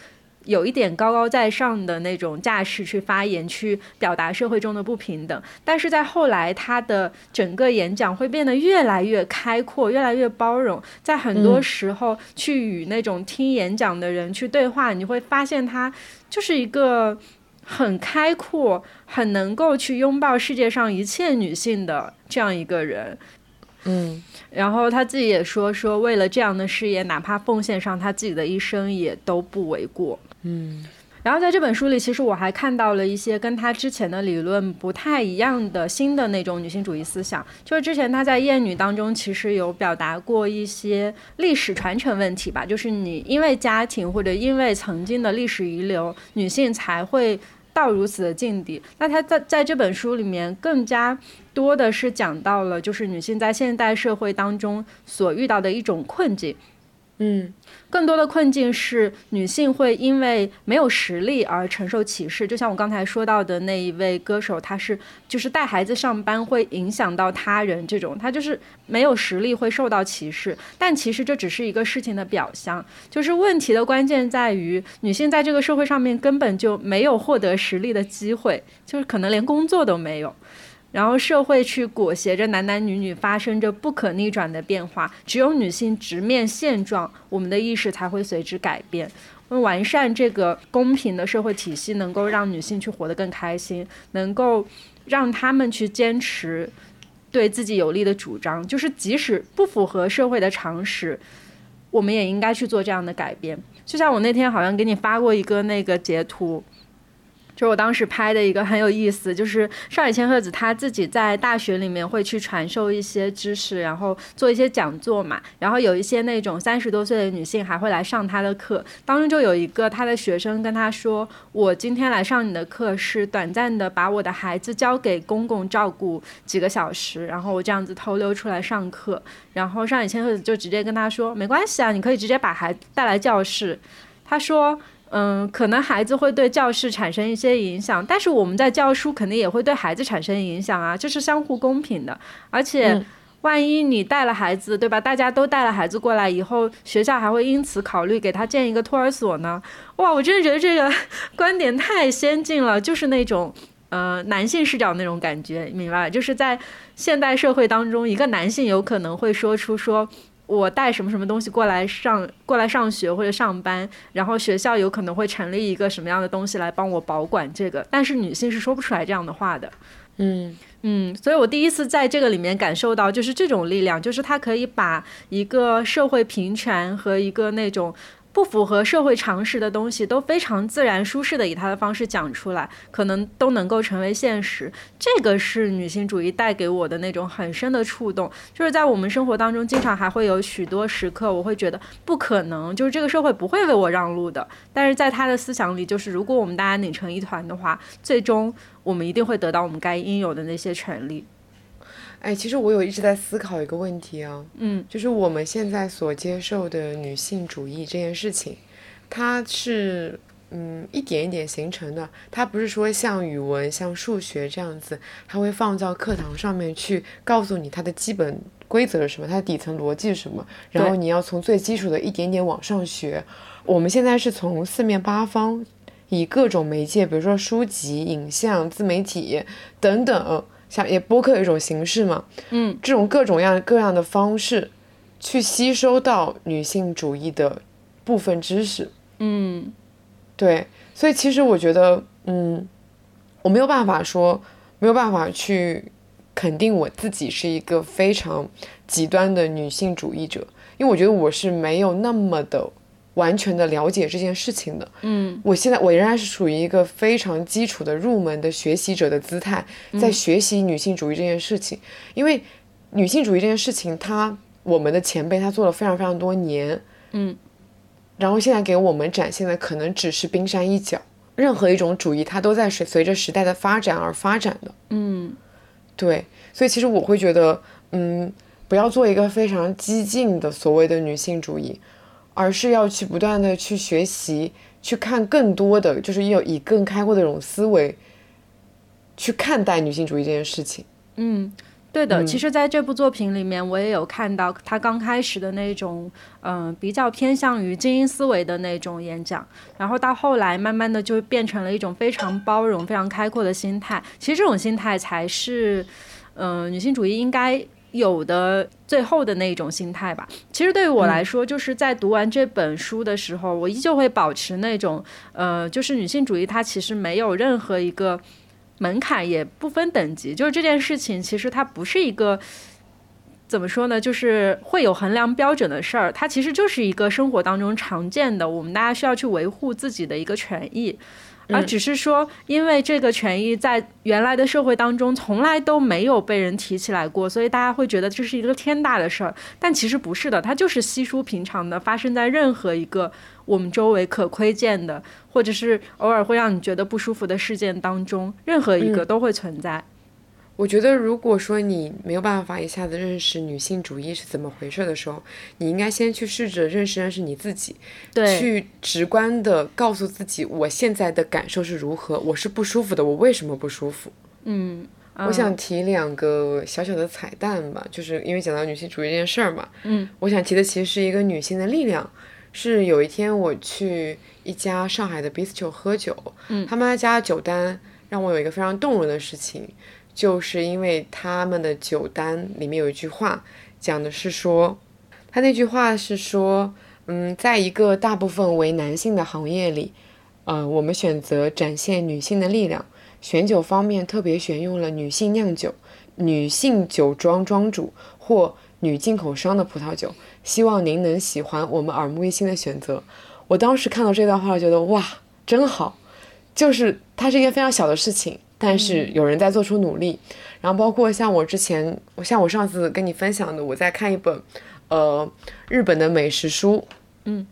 有一点高高在上的那种架势去发言，去表达社会中的不平等，但是在后来，他的整个演讲会变得越来越开阔，越来越包容，在很多时候去与那种听演讲的人去对话，你会发现他就是一个很开阔、很能够去拥抱世界上一切女性的这样一个人。嗯，然后他自己也说，说为了这样的事业，哪怕奉献上他自己的一生也都不为过。嗯，然后在这本书里，其实我还看到了一些跟他之前的理论不太一样的新的那种女性主义思想。就是之前他在《艳女》当中，其实有表达过一些历史传承问题吧，就是你因为家庭或者因为曾经的历史遗留，女性才会。到如此的境地，那他在在这本书里面更加多的是讲到了，就是女性在现代社会当中所遇到的一种困境。嗯，更多的困境是女性会因为没有实力而承受歧视，就像我刚才说到的那一位歌手，他是就是带孩子上班会影响到他人这种，他就是没有实力会受到歧视。但其实这只是一个事情的表象，就是问题的关键在于女性在这个社会上面根本就没有获得实力的机会，就是可能连工作都没有。然后社会去裹挟着男男女女发生着不可逆转的变化，只有女性直面现状，我们的意识才会随之改变。完善这个公平的社会体系，能够让女性去活得更开心，能够让他们去坚持对自己有利的主张，就是即使不符合社会的常识，我们也应该去做这样的改变。就像我那天好像给你发过一个那个截图。就是我当时拍的一个很有意思，就是上野千鹤子她自己在大学里面会去传授一些知识，然后做一些讲座嘛，然后有一些那种三十多岁的女性还会来上她的课，当中就有一个她的学生跟她说：“我今天来上你的课是短暂的把我的孩子交给公公照顾几个小时，然后我这样子偷溜出来上课。”然后上野千鹤子就直接跟他说：“没关系啊，你可以直接把孩子带来教室。”他说。嗯，可能孩子会对教室产生一些影响，但是我们在教书肯定也会对孩子产生影响啊，这是相互公平的。而且，万一你带了孩子，对吧？大家都带了孩子过来以后，学校还会因此考虑给他建一个托儿所呢？哇，我真的觉得这个 观点太先进了，就是那种呃男性视角那种感觉，明白？就是在现代社会当中，一个男性有可能会说出说。我带什么什么东西过来上过来上学或者上班，然后学校有可能会成立一个什么样的东西来帮我保管这个，但是女性是说不出来这样的话的。嗯嗯，所以我第一次在这个里面感受到，就是这种力量，就是它可以把一个社会平权和一个那种。不符合社会常识的东西都非常自然舒适的以他的方式讲出来，可能都能够成为现实。这个是女性主义带给我的那种很深的触动。就是在我们生活当中，经常还会有许多时刻，我会觉得不可能，就是这个社会不会为我让路的。但是在他的思想里，就是如果我们大家拧成一团的话，最终我们一定会得到我们该应有的那些权利。哎，其实我有一直在思考一个问题啊，嗯，就是我们现在所接受的女性主义这件事情，它是嗯一点一点形成的，它不是说像语文、像数学这样子，它会放到课堂上面去告诉你它的基本规则是什么，它的底层逻辑是什么，然后你要从最基础的一点点往上学。我们现在是从四面八方，以各种媒介，比如说书籍、影像、自媒体等等。像也播客有一种形式嘛，嗯，这种各种样各样的方式，去吸收到女性主义的部分知识，嗯，对，所以其实我觉得，嗯，我没有办法说，没有办法去肯定我自己是一个非常极端的女性主义者，因为我觉得我是没有那么的。完全的了解这件事情的，嗯，我现在我仍然是属于一个非常基础的入门的学习者的姿态，在学习女性主义这件事情，因为女性主义这件事情，它我们的前辈他做了非常非常多年，嗯，然后现在给我们展现的可能只是冰山一角，任何一种主义它都在随随着时代的发展而发展的，嗯，对，所以其实我会觉得，嗯，不要做一个非常激进的所谓的女性主义。而是要去不断的去学习，去看更多的，就是要以更开阔的这种思维去看待女性主义这件事情。嗯，对的。其实，在这部作品里面，我也有看到他刚开始的那种，嗯，比较偏向于精英思维的那种演讲，然后到后来，慢慢的就变成了一种非常包容、非常开阔的心态。其实，这种心态才是，嗯，女性主义应该。有的最后的那一种心态吧，其实对于我来说，就是在读完这本书的时候，我依旧会保持那种，呃，就是女性主义它其实没有任何一个门槛，也不分等级，就是这件事情其实它不是一个怎么说呢，就是会有衡量标准的事儿，它其实就是一个生活当中常见的，我们大家需要去维护自己的一个权益。而只是说，因为这个权益在原来的社会当中从来都没有被人提起来过，所以大家会觉得这是一个天大的事儿。但其实不是的，它就是稀疏平常的，发生在任何一个我们周围可窥见的，或者是偶尔会让你觉得不舒服的事件当中，任何一个都会存在。我觉得，如果说你没有办法一下子认识女性主义是怎么回事的时候，你应该先去试着认识认识你自己，对，去直观的告诉自己，我现在的感受是如何，我是不舒服的，我为什么不舒服？嗯，我想提两个小小的彩蛋吧，就是因为讲到女性主义这件事儿嘛，嗯，我想提的其实是一个女性的力量，是有一天我去一家上海的 bistro 喝酒，嗯，他们家的酒单让我有一个非常动容的事情。就是因为他们的酒单里面有一句话，讲的是说，他那句话是说，嗯，在一个大部分为男性的行业里，呃，我们选择展现女性的力量，选酒方面特别选用了女性酿酒、女性酒庄庄主或女进口商的葡萄酒，希望您能喜欢我们耳目一新的选择。我当时看到这段话，觉得哇，真好，就是它是一件非常小的事情，但是有人在做出努力。然后包括像我之前，像我上次跟你分享的，我在看一本，呃，日本的美食书，嗯，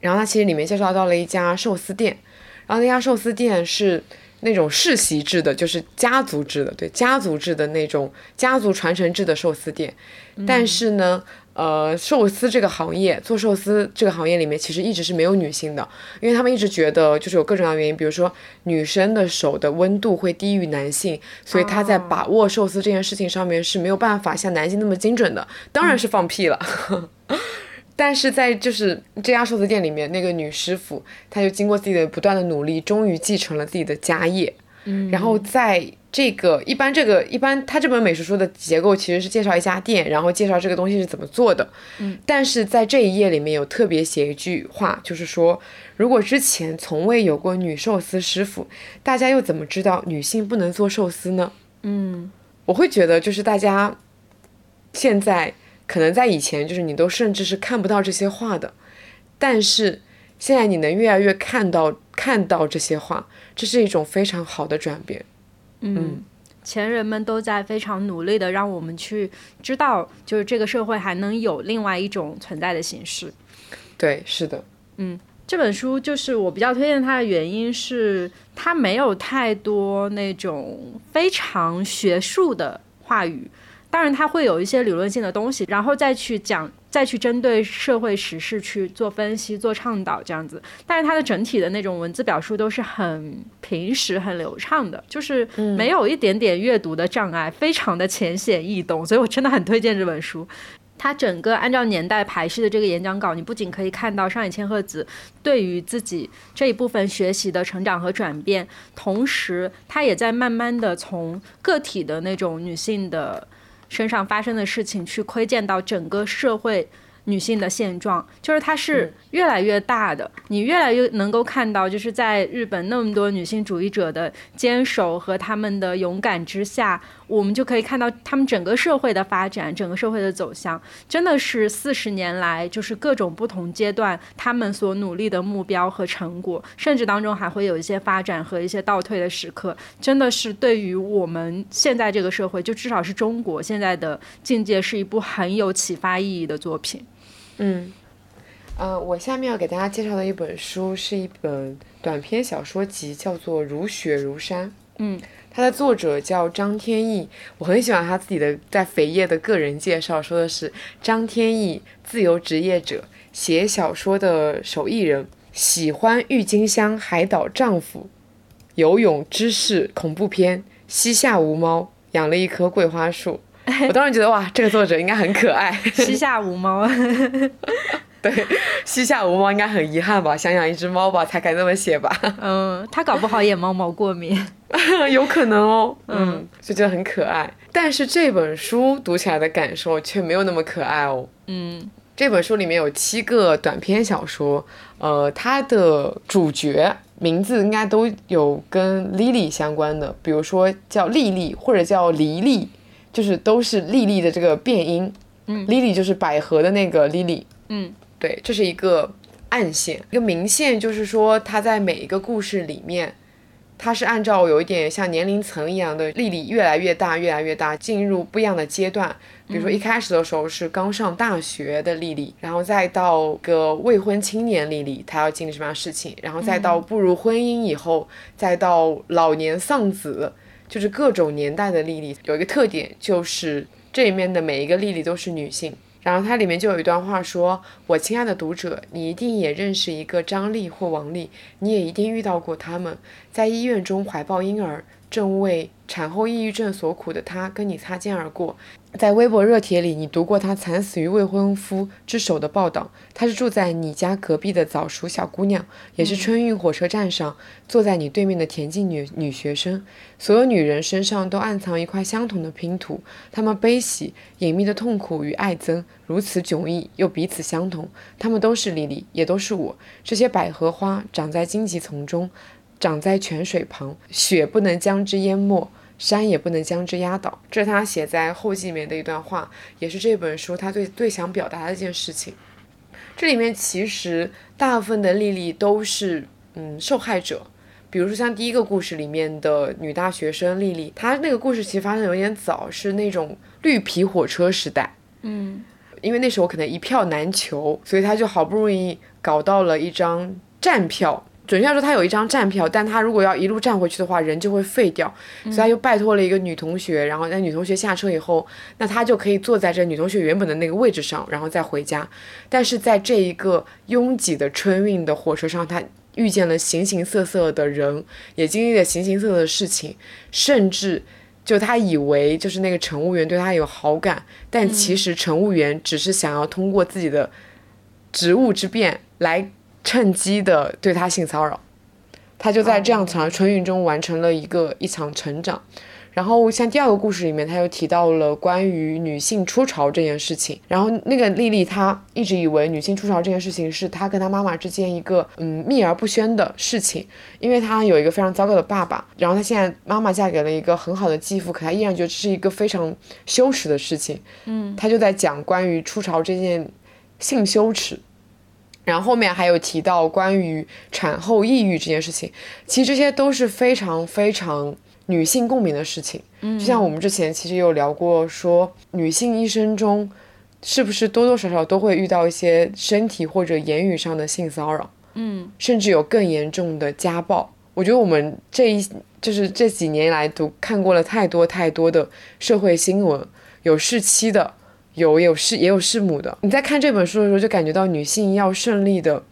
然后它其实里面介绍到了一家寿司店，然后那家寿司店是那种世袭制的，就是家族制的，对，家族制的那种家族传承制的寿司店，但是呢。呃，寿司这个行业，做寿司这个行业里面，其实一直是没有女性的，因为他们一直觉得就是有各种各样的原因，比如说女生的手的温度会低于男性，所以她在把握寿司这件事情上面是没有办法像男性那么精准的。当然是放屁了，但是在就是这家寿司店里面，那个女师傅，她就经过自己的不断的努力，终于继承了自己的家业，嗯，然后在。这个一般，这个一般，他这本美食书的结构其实是介绍一家店，然后介绍这个东西是怎么做的。嗯，但是在这一页里面有特别写一句话，就是说，如果之前从未有过女寿司师傅，大家又怎么知道女性不能做寿司呢？嗯，我会觉得就是大家现在可能在以前就是你都甚至是看不到这些话的，但是现在你能越来越看到看到这些话，这是一种非常好的转变。嗯，前人们都在非常努力的让我们去知道，就是这个社会还能有另外一种存在的形式。对，是的，嗯，这本书就是我比较推荐它的原因是，它没有太多那种非常学术的话语，当然它会有一些理论性的东西，然后再去讲。再去针对社会时事去做分析、做倡导这样子，但是它的整体的那种文字表述都是很平实、很流畅的，就是没有一点点阅读的障碍，非常的浅显易懂，所以我真的很推荐这本书。它整个按照年代排序的这个演讲稿，你不仅可以看到上野千鹤子对于自己这一部分学习的成长和转变，同时他也在慢慢的从个体的那种女性的。身上发生的事情，去窥见到整个社会。女性的现状，就是它是越来越大的。你越来越能够看到，就是在日本那么多女性主义者的坚守和他们的勇敢之下，我们就可以看到他们整个社会的发展，整个社会的走向，真的是四十年来就是各种不同阶段他们所努力的目标和成果，甚至当中还会有一些发展和一些倒退的时刻。真的是对于我们现在这个社会，就至少是中国现在的境界，是一部很有启发意义的作品。嗯，呃，我下面要给大家介绍的一本书是一本短篇小说集，叫做《如雪如山》。嗯，它的作者叫张天翼，我很喜欢他自己的在扉页的个人介绍，说的是张天翼，自由职业者，写小说的手艺人，喜欢郁金香、海岛丈夫、游泳、知识、恐怖片，膝下无猫，养了一棵桂花树。我当时觉得哇，这个作者应该很可爱。膝下无猫，对，膝下无猫应该很遗憾吧？想养一只猫吧，才敢这么写吧？嗯，他搞不好也猫毛过敏，有可能哦。嗯，就觉得很可爱。但是这本书读起来的感受却没有那么可爱哦。嗯，这本书里面有七个短篇小说，呃，它的主角名字应该都有跟 Lily 相关的，比如说叫丽丽或者叫黎丽。就是都是莉莉的这个变音，嗯，Lily 就是百合的那个 Lily，嗯，对，这是一个暗线，一个明线，就是说它在每一个故事里面，它是按照有一点像年龄层一样的莉莉越来越大，越来越大，进入不一样的阶段。比如说一开始的时候是刚上大学的莉莉，然后再到个未婚青年莉莉，她要经历什么样的事情，然后再到步入婚姻以后，再到老年丧子。就是各种年代的莉莉有一个特点，就是这里面的每一个莉莉都是女性。然后它里面就有一段话说：“我亲爱的读者，你一定也认识一个张丽或王丽，你也一定遇到过他们，在医院中怀抱婴儿，正为产后抑郁症所苦的她跟你擦肩而过。”在微博热帖里，你读过她惨死于未婚夫之手的报道。她是住在你家隔壁的早熟小姑娘，也是春运火车站上坐在你对面的田径女女学生。所有女人身上都暗藏一块相同的拼图，她们悲喜、隐秘的痛苦与爱憎如此迥异，又彼此相同。她们都是莉莉，也都是我。这些百合花长在荆棘丛中，长在泉水旁，雪不能将之淹没。山也不能将之压倒。这是他写在后记里面的一段话，也是这本书他最最想表达的一件事情。这里面其实大部分的莉莉都是嗯受害者，比如说像第一个故事里面的女大学生丽丽，她那个故事其实发生有点早，是那种绿皮火车时代。嗯，因为那时候可能一票难求，所以她就好不容易搞到了一张站票。准确来说，他有一张站票，但他如果要一路站回去的话，人就会废掉，所以他就拜托了一个女同学。然后那女同学下车以后，那他就可以坐在这女同学原本的那个位置上，然后再回家。但是在这一个拥挤的春运的火车上，他遇见了形形色色的人，也经历了形形色色的事情，甚至。就他以为就是那个乘务员对他有好感，但其实乘务员只是想要通过自己的职务之便来趁机的对他性骚扰，他就在这样场春运中完成了一个一场成长。然后像第二个故事里面，他又提到了关于女性出潮这件事情。然后那个丽丽她一直以为女性出潮这件事情是她跟她妈妈之间一个嗯秘而不宣的事情，因为她有一个非常糟糕的爸爸。然后她现在妈妈嫁给了一个很好的继父，可她依然觉得这是一个非常羞耻的事情。嗯，她就在讲关于出潮这件性羞耻。然后后面还有提到关于产后抑郁这件事情，其实这些都是非常非常。女性共鸣的事情，就像我们之前其实有聊过，说女性一生中是不是多多少少都会遇到一些身体或者言语上的性骚扰，嗯，甚至有更严重的家暴。我觉得我们这一就是这几年来都看过了太多太多的社会新闻，有弑妻的，有有弑也有弑母的。你在看这本书的时候，就感觉到女性要顺利的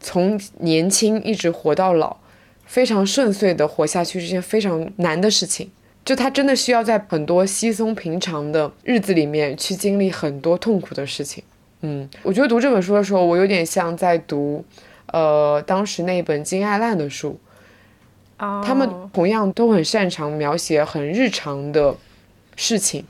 从年轻一直活到老。非常顺遂的活下去是件非常难的事情，就她真的需要在很多稀松平常的日子里面去经历很多痛苦的事情。嗯，我觉得读这本书的时候，我有点像在读，呃，当时那本金爱烂的书。他们同样都很擅长描写很日常的事情，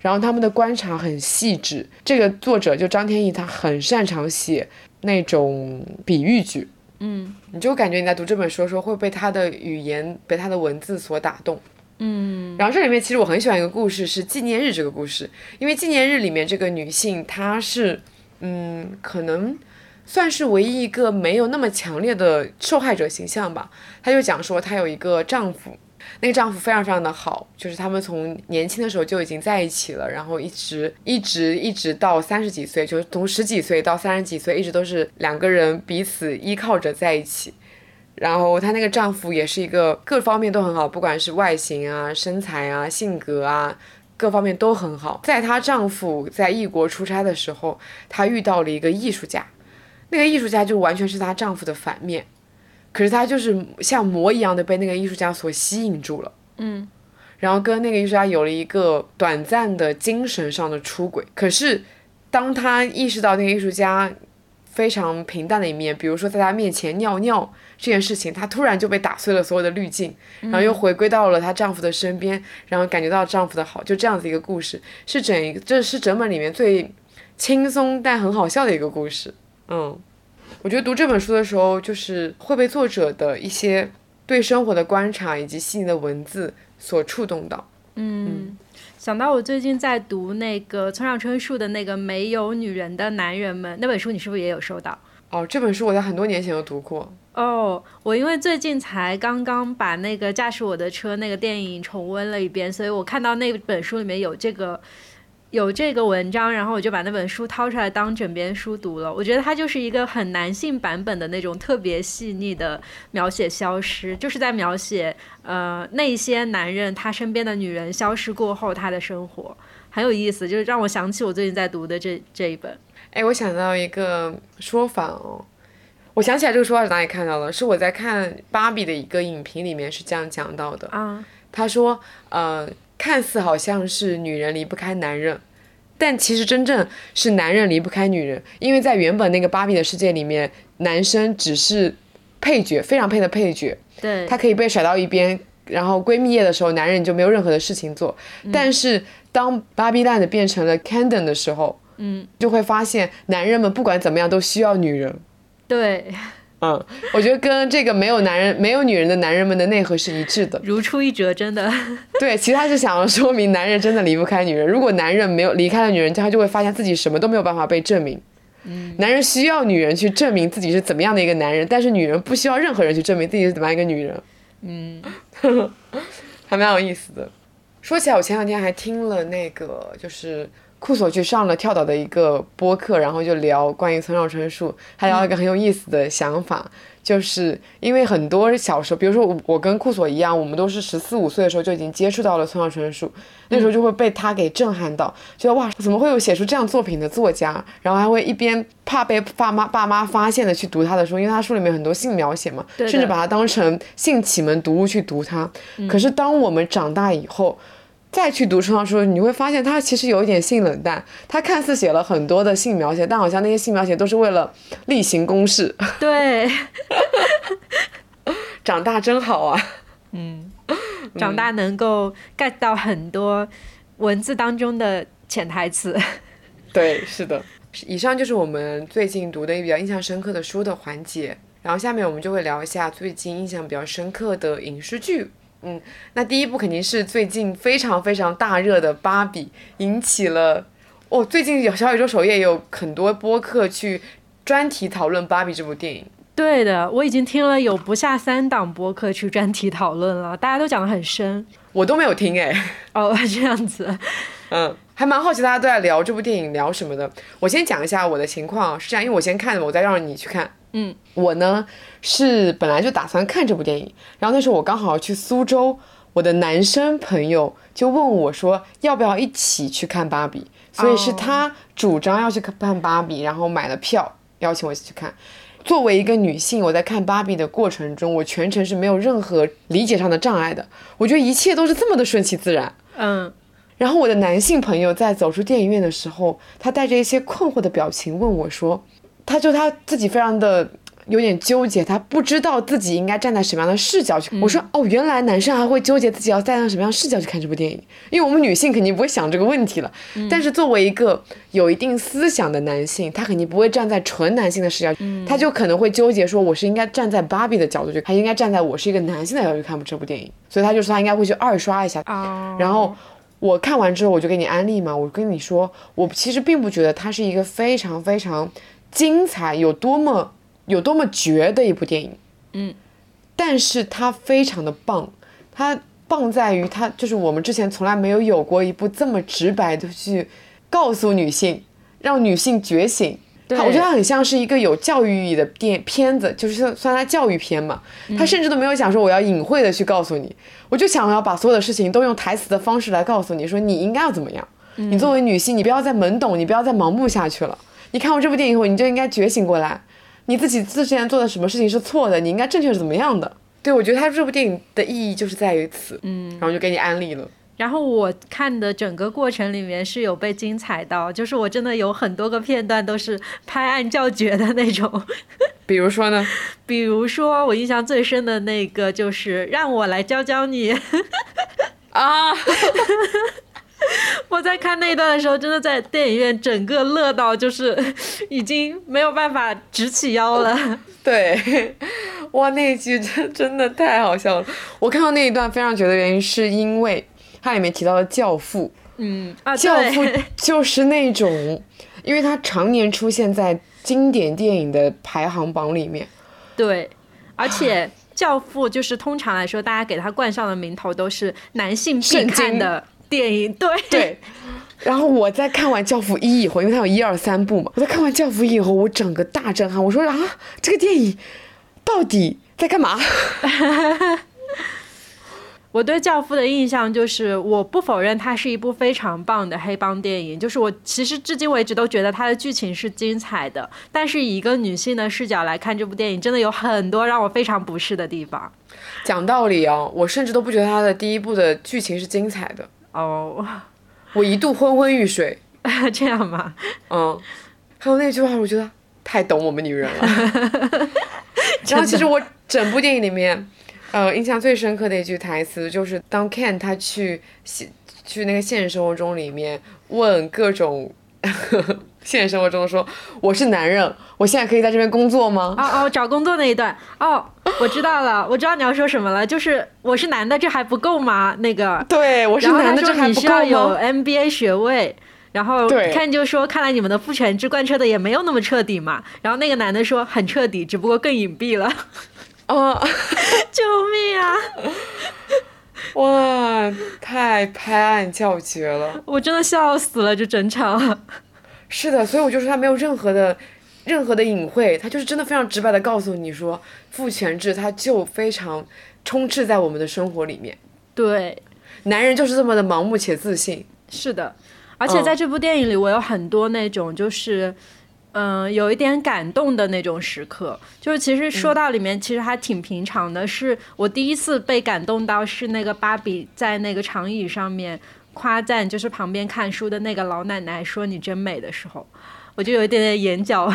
然后他们的观察很细致。这个作者就张天翼，他很擅长写那种比喻句。嗯，你就感觉你在读这本书的时候会被他的语言、被他的文字所打动。嗯，然后这里面其实我很喜欢一个故事，是纪念日这个故事，因为纪念日里面这个女性她是，嗯，可能算是唯一一个没有那么强烈的受害者形象吧。她就讲说她有一个丈夫。那个丈夫非常非常的好，就是他们从年轻的时候就已经在一起了，然后一直一直一直到三十几岁，就是从十几岁到三十几岁，一直都是两个人彼此依靠着在一起。然后她那个丈夫也是一个各方面都很好，不管是外形啊、身材啊、性格啊，各方面都很好。在她丈夫在异国出差的时候，她遇到了一个艺术家，那个艺术家就完全是她丈夫的反面。可是她就是像魔一样的被那个艺术家所吸引住了，嗯，然后跟那个艺术家有了一个短暂的精神上的出轨。可是，当她意识到那个艺术家非常平淡的一面，比如说在她面前尿尿这件事情，她突然就被打碎了所有的滤镜，然后又回归到了她丈夫的身边，然后感觉到丈夫的好，就这样子一个故事，是整一个这是整本里面最轻松但很好笑的一个故事，嗯。我觉得读这本书的时候，就是会被作者的一些对生活的观察以及细腻的文字所触动到。嗯，想到我最近在读那个村上春树的那个《没有女人的男人们》那本书，你是不是也有收到？哦，这本书我在很多年前就读过。哦，我因为最近才刚刚把那个《驾驶我的车》那个电影重温了一遍，所以我看到那本书里面有这个。有这个文章，然后我就把那本书掏出来当枕边书读了。我觉得它就是一个很男性版本的那种特别细腻的描写消失，就是在描写呃那些男人他身边的女人消失过后他的生活，很有意思，就是让我想起我最近在读的这这一本。哎，我想到一个说法哦，我想起来这个说法是哪里看到的？是我在看芭比的一个影评里面是这样讲到的啊。他说呃。看似好像是女人离不开男人，但其实真正是男人离不开女人，因为在原本那个芭比的世界里面，男生只是配角，非常配的配角。对，他可以被甩到一边，然后闺蜜夜的时候，男人就没有任何的事情做。但是当芭比 land 变成了 canden 的时候，嗯，就会发现男人们不管怎么样都需要女人。对，嗯，我觉得跟这个没有男人、没有女人的男人们的内核是一致的。如出一辙，真的。对，其实他是想要说明男人真的离不开女人。如果男人没有离开了女人，他就会发现自己什么都没有办法被证明。嗯，男人需要女人去证明自己是怎么样的一个男人，但是女人不需要任何人去证明自己是怎么样一个女人。嗯，还蛮有意思的。说起来，我前两天还听了那个，就是库索去上了跳岛的一个播客，然后就聊关于村上春树，还聊一个很有意思的想法，就是因为很多小时候，比如说我我跟库索一样，我们都是十四五岁的时候就已经接触到了村上春树，那时候就会被他给震撼到，觉得哇，怎么会有写出这样作品的作家？然后还会一边怕被爸妈爸妈发现的去读他的书，因为他书里面很多性描写嘛，甚至把它当成性启蒙读物去读它。可是当我们长大以后，再去读村上春树，你会发现他其实有一点性冷淡。他看似写了很多的性描写，但好像那些性描写都是为了例行公事。对，长大真好啊！嗯长大能够 get 到很多文字当中的潜台词。对，是的。以上就是我们最近读的一比较印象深刻的书的环节。然后下面我们就会聊一下最近印象比较深刻的影视剧。嗯，那第一部肯定是最近非常非常大热的《芭比》，引起了哦，最近有小宇宙首页有很多播客去专题讨论《芭比》这部电影。对的，我已经听了有不下三档播客去专题讨论了，大家都讲得很深。我都没有听哎，哦，这样子，嗯，还蛮好奇大家都在聊这部电影聊什么的。我先讲一下我的情况啊，是这样，因为我先看的，我再让你去看。嗯，我呢是本来就打算看这部电影，然后那时候我刚好去苏州，我的男生朋友就问我说要不要一起去看芭比，所以是他主张要去看芭比，然后买了票邀请我一起去看。作为一个女性，我在看芭比的过程中，我全程是没有任何理解上的障碍的，我觉得一切都是这么的顺其自然。嗯，然后我的男性朋友在走出电影院的时候，他带着一些困惑的表情问我说：“他就他自己非常的有点纠结，他不知道自己应该站在什么样的视角去。我说：“哦，原来男生还会纠结自己要站在什么样的视角去看这部电影，因为我们女性肯定不会想这个问题了。但是作为一个有一定思想的男性，他肯定不会站在纯男性的视角，他就可能会纠结说，我是应该站在芭比的角度去，还应该站在我是一个男性的角度去看这部电影。所以他就说他应该会去二刷一下。哦，然后我看完之后，我就给你安利嘛。我跟你说，我其实并不觉得它是一个非常非常精彩、有多么有多么绝的一部电影。嗯，但是它非常的棒，它棒在于它就是我们之前从来没有有过一部这么直白的去告诉女性，让女性觉醒。对它我觉得它很像是一个有教育意义的电片子，就是算算它教育片嘛。它甚至都没有讲说我要隐晦的去告诉你，我就想要把所有的事情都用台词的方式来告诉你说你应该要怎么样。你作为女性，你不要再懵懂，你不要再盲目下去了。你看过这部电影以后，你就应该觉醒过来，你自己之前做的什么事情是错的，你应该正确是怎么样的。对，我觉得他这部电影的意义就是在于此。嗯，然后就给你安利了。然后我看的整个过程里面是有被精彩到，就是我真的有很多个片段都是拍案叫绝的那种。比如说呢？比如说我印象最深的那个就是让我来教教你。啊，我在看那一段的时候，真的在电影院整个乐到就是已经没有办法直起腰了。对，哇，那一句真 真的太好笑了。我看到那一段非常绝的原因是因为它里面提到了教父，嗯啊，教父就是那种，因为他常年出现在经典电影的排行榜里面。对，而且。教父就是通常来说，大家给他冠上的名头都是男性必看的电影，对对，然后我在看完《教父一》以后，因为它有一二三部嘛，我在看完《教父一》以后，我整个大震撼。我说啊，这个电影到底在干嘛？我对《教父》的印象就是，我不否认它是一部非常棒的黑帮电影，就是我其实至今为止都觉得它的剧情是精彩的，但是以一个女性的视角来看这部电影，真的有很多让我非常不适的地方。讲道理哦，我甚至都不觉得它的第一部的剧情是精彩的，哦，我一度昏昏欲睡。这样吗？嗯，还有那句话，我觉得太懂我们女人了。然后其实我整部电影里面，呃，印象最深刻的一句台词就是当 Ken 他去现去那个现实生活中里面问各种现实生活中说我是男人，我现在可以在这边工作吗？哦哦，找工作那一段哦，我知道了，我知道你要说什么了，就是我是男的，这还不够吗？那个，对我是男的，这还不够需要有？MBA 学位。然后看就说，看来你们的父权制贯彻的也没有那么彻底嘛。然后那个男的说很彻底，只不过更隐蔽了。哦，救命啊！哇，太拍案叫绝了。我真的笑死了，这整场。是的，所以我就说他没有任何的任何的隐晦，他就是真的非常直白的告诉你说，父权制它就非常充斥在我们的生活里面，对，男人就是这么的盲目且自信。是的，而且嗯在这部电影里，我有很多那种就是。嗯，有一点感动的那种时刻，就是其实说到里面，其实还挺平常的。是我第一次被感动到，是那个芭比在那个长椅上面夸赞，就是旁边看书的那个老奶奶说“你真美”的时候，我就有一点点眼角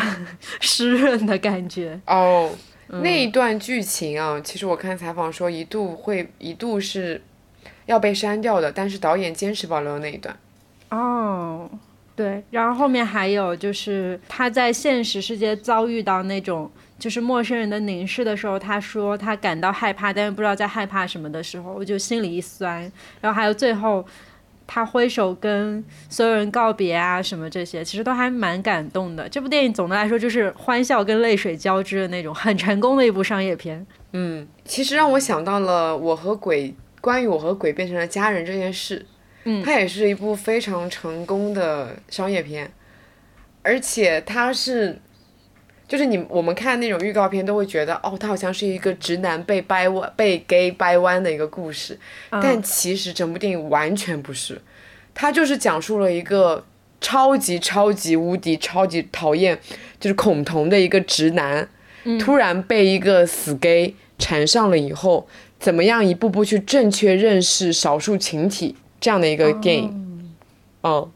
湿润的感觉。哦，嗯那一段剧情啊，其实我看采访说一度会一度是要被删掉的，但是导演坚持保留了那一段。哦，对，然后后面还有就是他在现实世界遭遇到那种就是陌生人的凝视的时候，他说他感到害怕，但是不知道在害怕什么的时候，我就心里一酸。然后还有最后他挥手跟所有人告别啊，什么这些，其实都还蛮感动的。这部电影总的来说就是欢笑跟泪水交织的那种，很成功的一部商业片。嗯，其实让我想到了我和鬼，关于我和鬼变成了家人这件事。嗯它也是一部非常成功的商业片，而且它是，就是你我们看那种预告片都会觉得，哦，它好像是一个直男被掰弯、被 gay 掰弯的一个故事，但其实整部电影完全不是，它就是讲述了一个超级超级无敌超级讨厌就是恐同的一个直男，突然被一个死 gay 缠上了以后，怎么样一步步去正确认识少数群体这样的一个电影，嗯。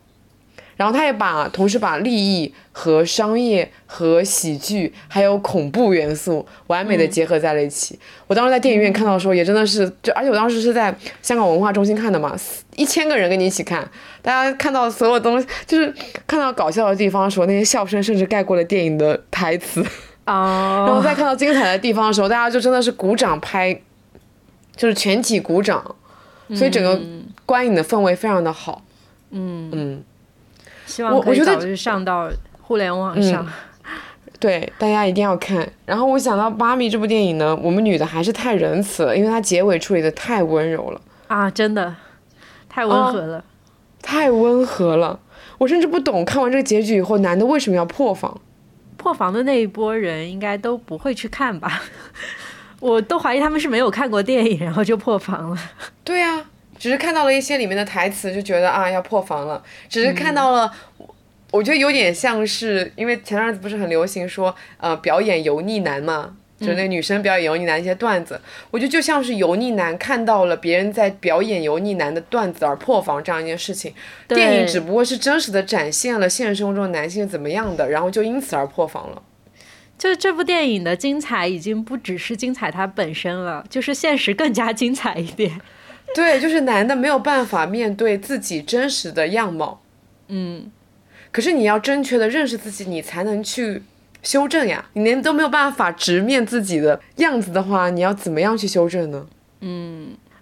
然后他也把同时把利益和商业和喜剧还有恐怖元素完美的结合在了一起。我当时在电影院看到的时候，也真的是，就而且我当时是在香港文化中心看的嘛，一千个人跟你一起看，大家看到所有东西，就是看到搞笑的地方的时候，那些笑声甚至盖过了电影的台词。哦，然后再看到精彩的地方的时候，大家就真的是鼓掌拍，就是全体鼓掌，所以整个观影的氛围非常的好。嗯嗯，希望可以我我觉得早日上到互联网上。对，大家一定要看。然后我想到《芭比》这部电影呢，我们女的还是太仁慈了，因为它结尾处理的太温柔了，啊，真的太温和了。太温和了。我甚至不懂，看完这个结局以后，男的为什么要破防？破防的那一波人应该都不会去看吧？我都怀疑他们是没有看过电影，然后就破防了。对呀、只是看到了一些里面的台词，就觉得啊要破防了。只是看到了，我觉得有点像是，因为前段子不是很流行说，呃，表演油腻男嘛，就是那个女生表演油腻男一些段子，我觉得就像是油腻男看到了别人在表演油腻男的段子而破防这样一件事情。电影只不过是真实的展现了现实生活中的男性是怎么样的，然后就因此而破防了。就是这部电影的精彩已经不只是精彩它本身了，就是现实更加精彩一点。对，就是男的没有办法面对自己真实的样貌。嗯，可是你要正确的认识自己，你才能去修正呀。你连都没有办法直面自己的样子的话，你要怎么样去修正呢？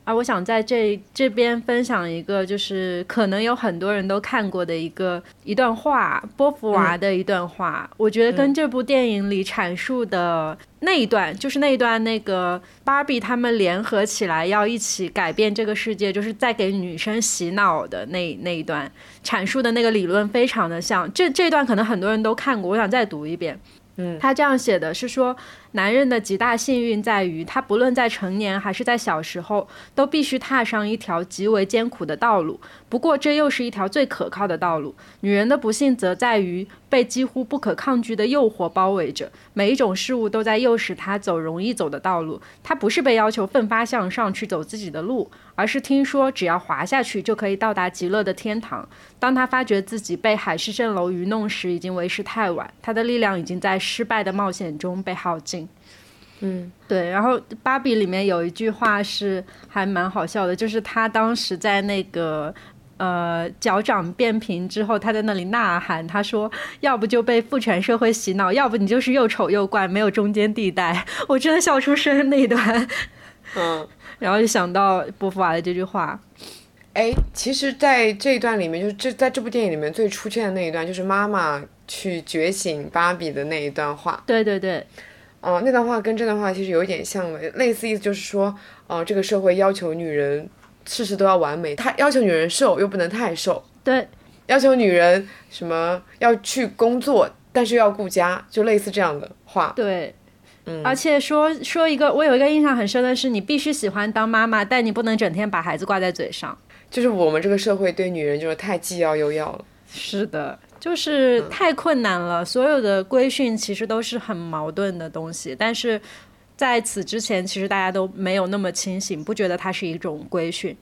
啊，我想在这这边分享一个，就是可能有很多人都看过的一个一段话，波伏娃的一段话。我觉得跟这部电影里阐述的那一段，就是那一段那个芭比他们联合起来要一起改变这个世界，就是在给女生洗脑的那那一段阐述的那个理论非常的像。这这段可能很多人都看过，我想再读一遍。嗯，他这样写的是说，男人的极大幸运在于，他不论在成年还是在小时候，都必须踏上一条极为艰苦的道路。不过，这又是一条最可靠的道路。女人的不幸则在于被几乎不可抗拒的诱惑包围着，每一种事物都在诱使她走容易走的道路。她不是被要求奋发向上去走自己的路，而是听说只要滑下去就可以到达极乐的天堂。当他发觉自己被海市蜃楼愚弄时，已经为时太晚，他的力量已经在失败的冒险中被耗尽。嗯，对，然后芭比里面有一句话是还蛮好笑的，就是他当时在那个呃脚掌变平之后，他在那里呐喊，他说：“要不就被父权社会洗脑，要不你就是又丑又怪，没有中间地带。”我真的笑出声那一段，嗯，然后就想到波伏娃的这句话。哎，其实，在这一段里面，就是这在这部电影里面最出现的那一段，就是妈妈去觉醒芭比的那一段话。对对对，哦、那段话跟这段话其实有一点像的，类似意思就是说，呃，这个社会要求女人事事都要完美，她要求女人瘦又不能太瘦，对要求女人什么要去工作，但是又要顾家，就类似这样的话。对。而且说说一个，我有一个印象很深的是，你必须喜欢当妈妈，但你不能整天把孩子挂在嘴上。就是我们这个社会对女人就是太既要又要了。是的，就是太困难了。所有的规训其实都是很矛盾的东西，但是在此之前，其实大家都没有那么清醒，不觉得它是一种规训。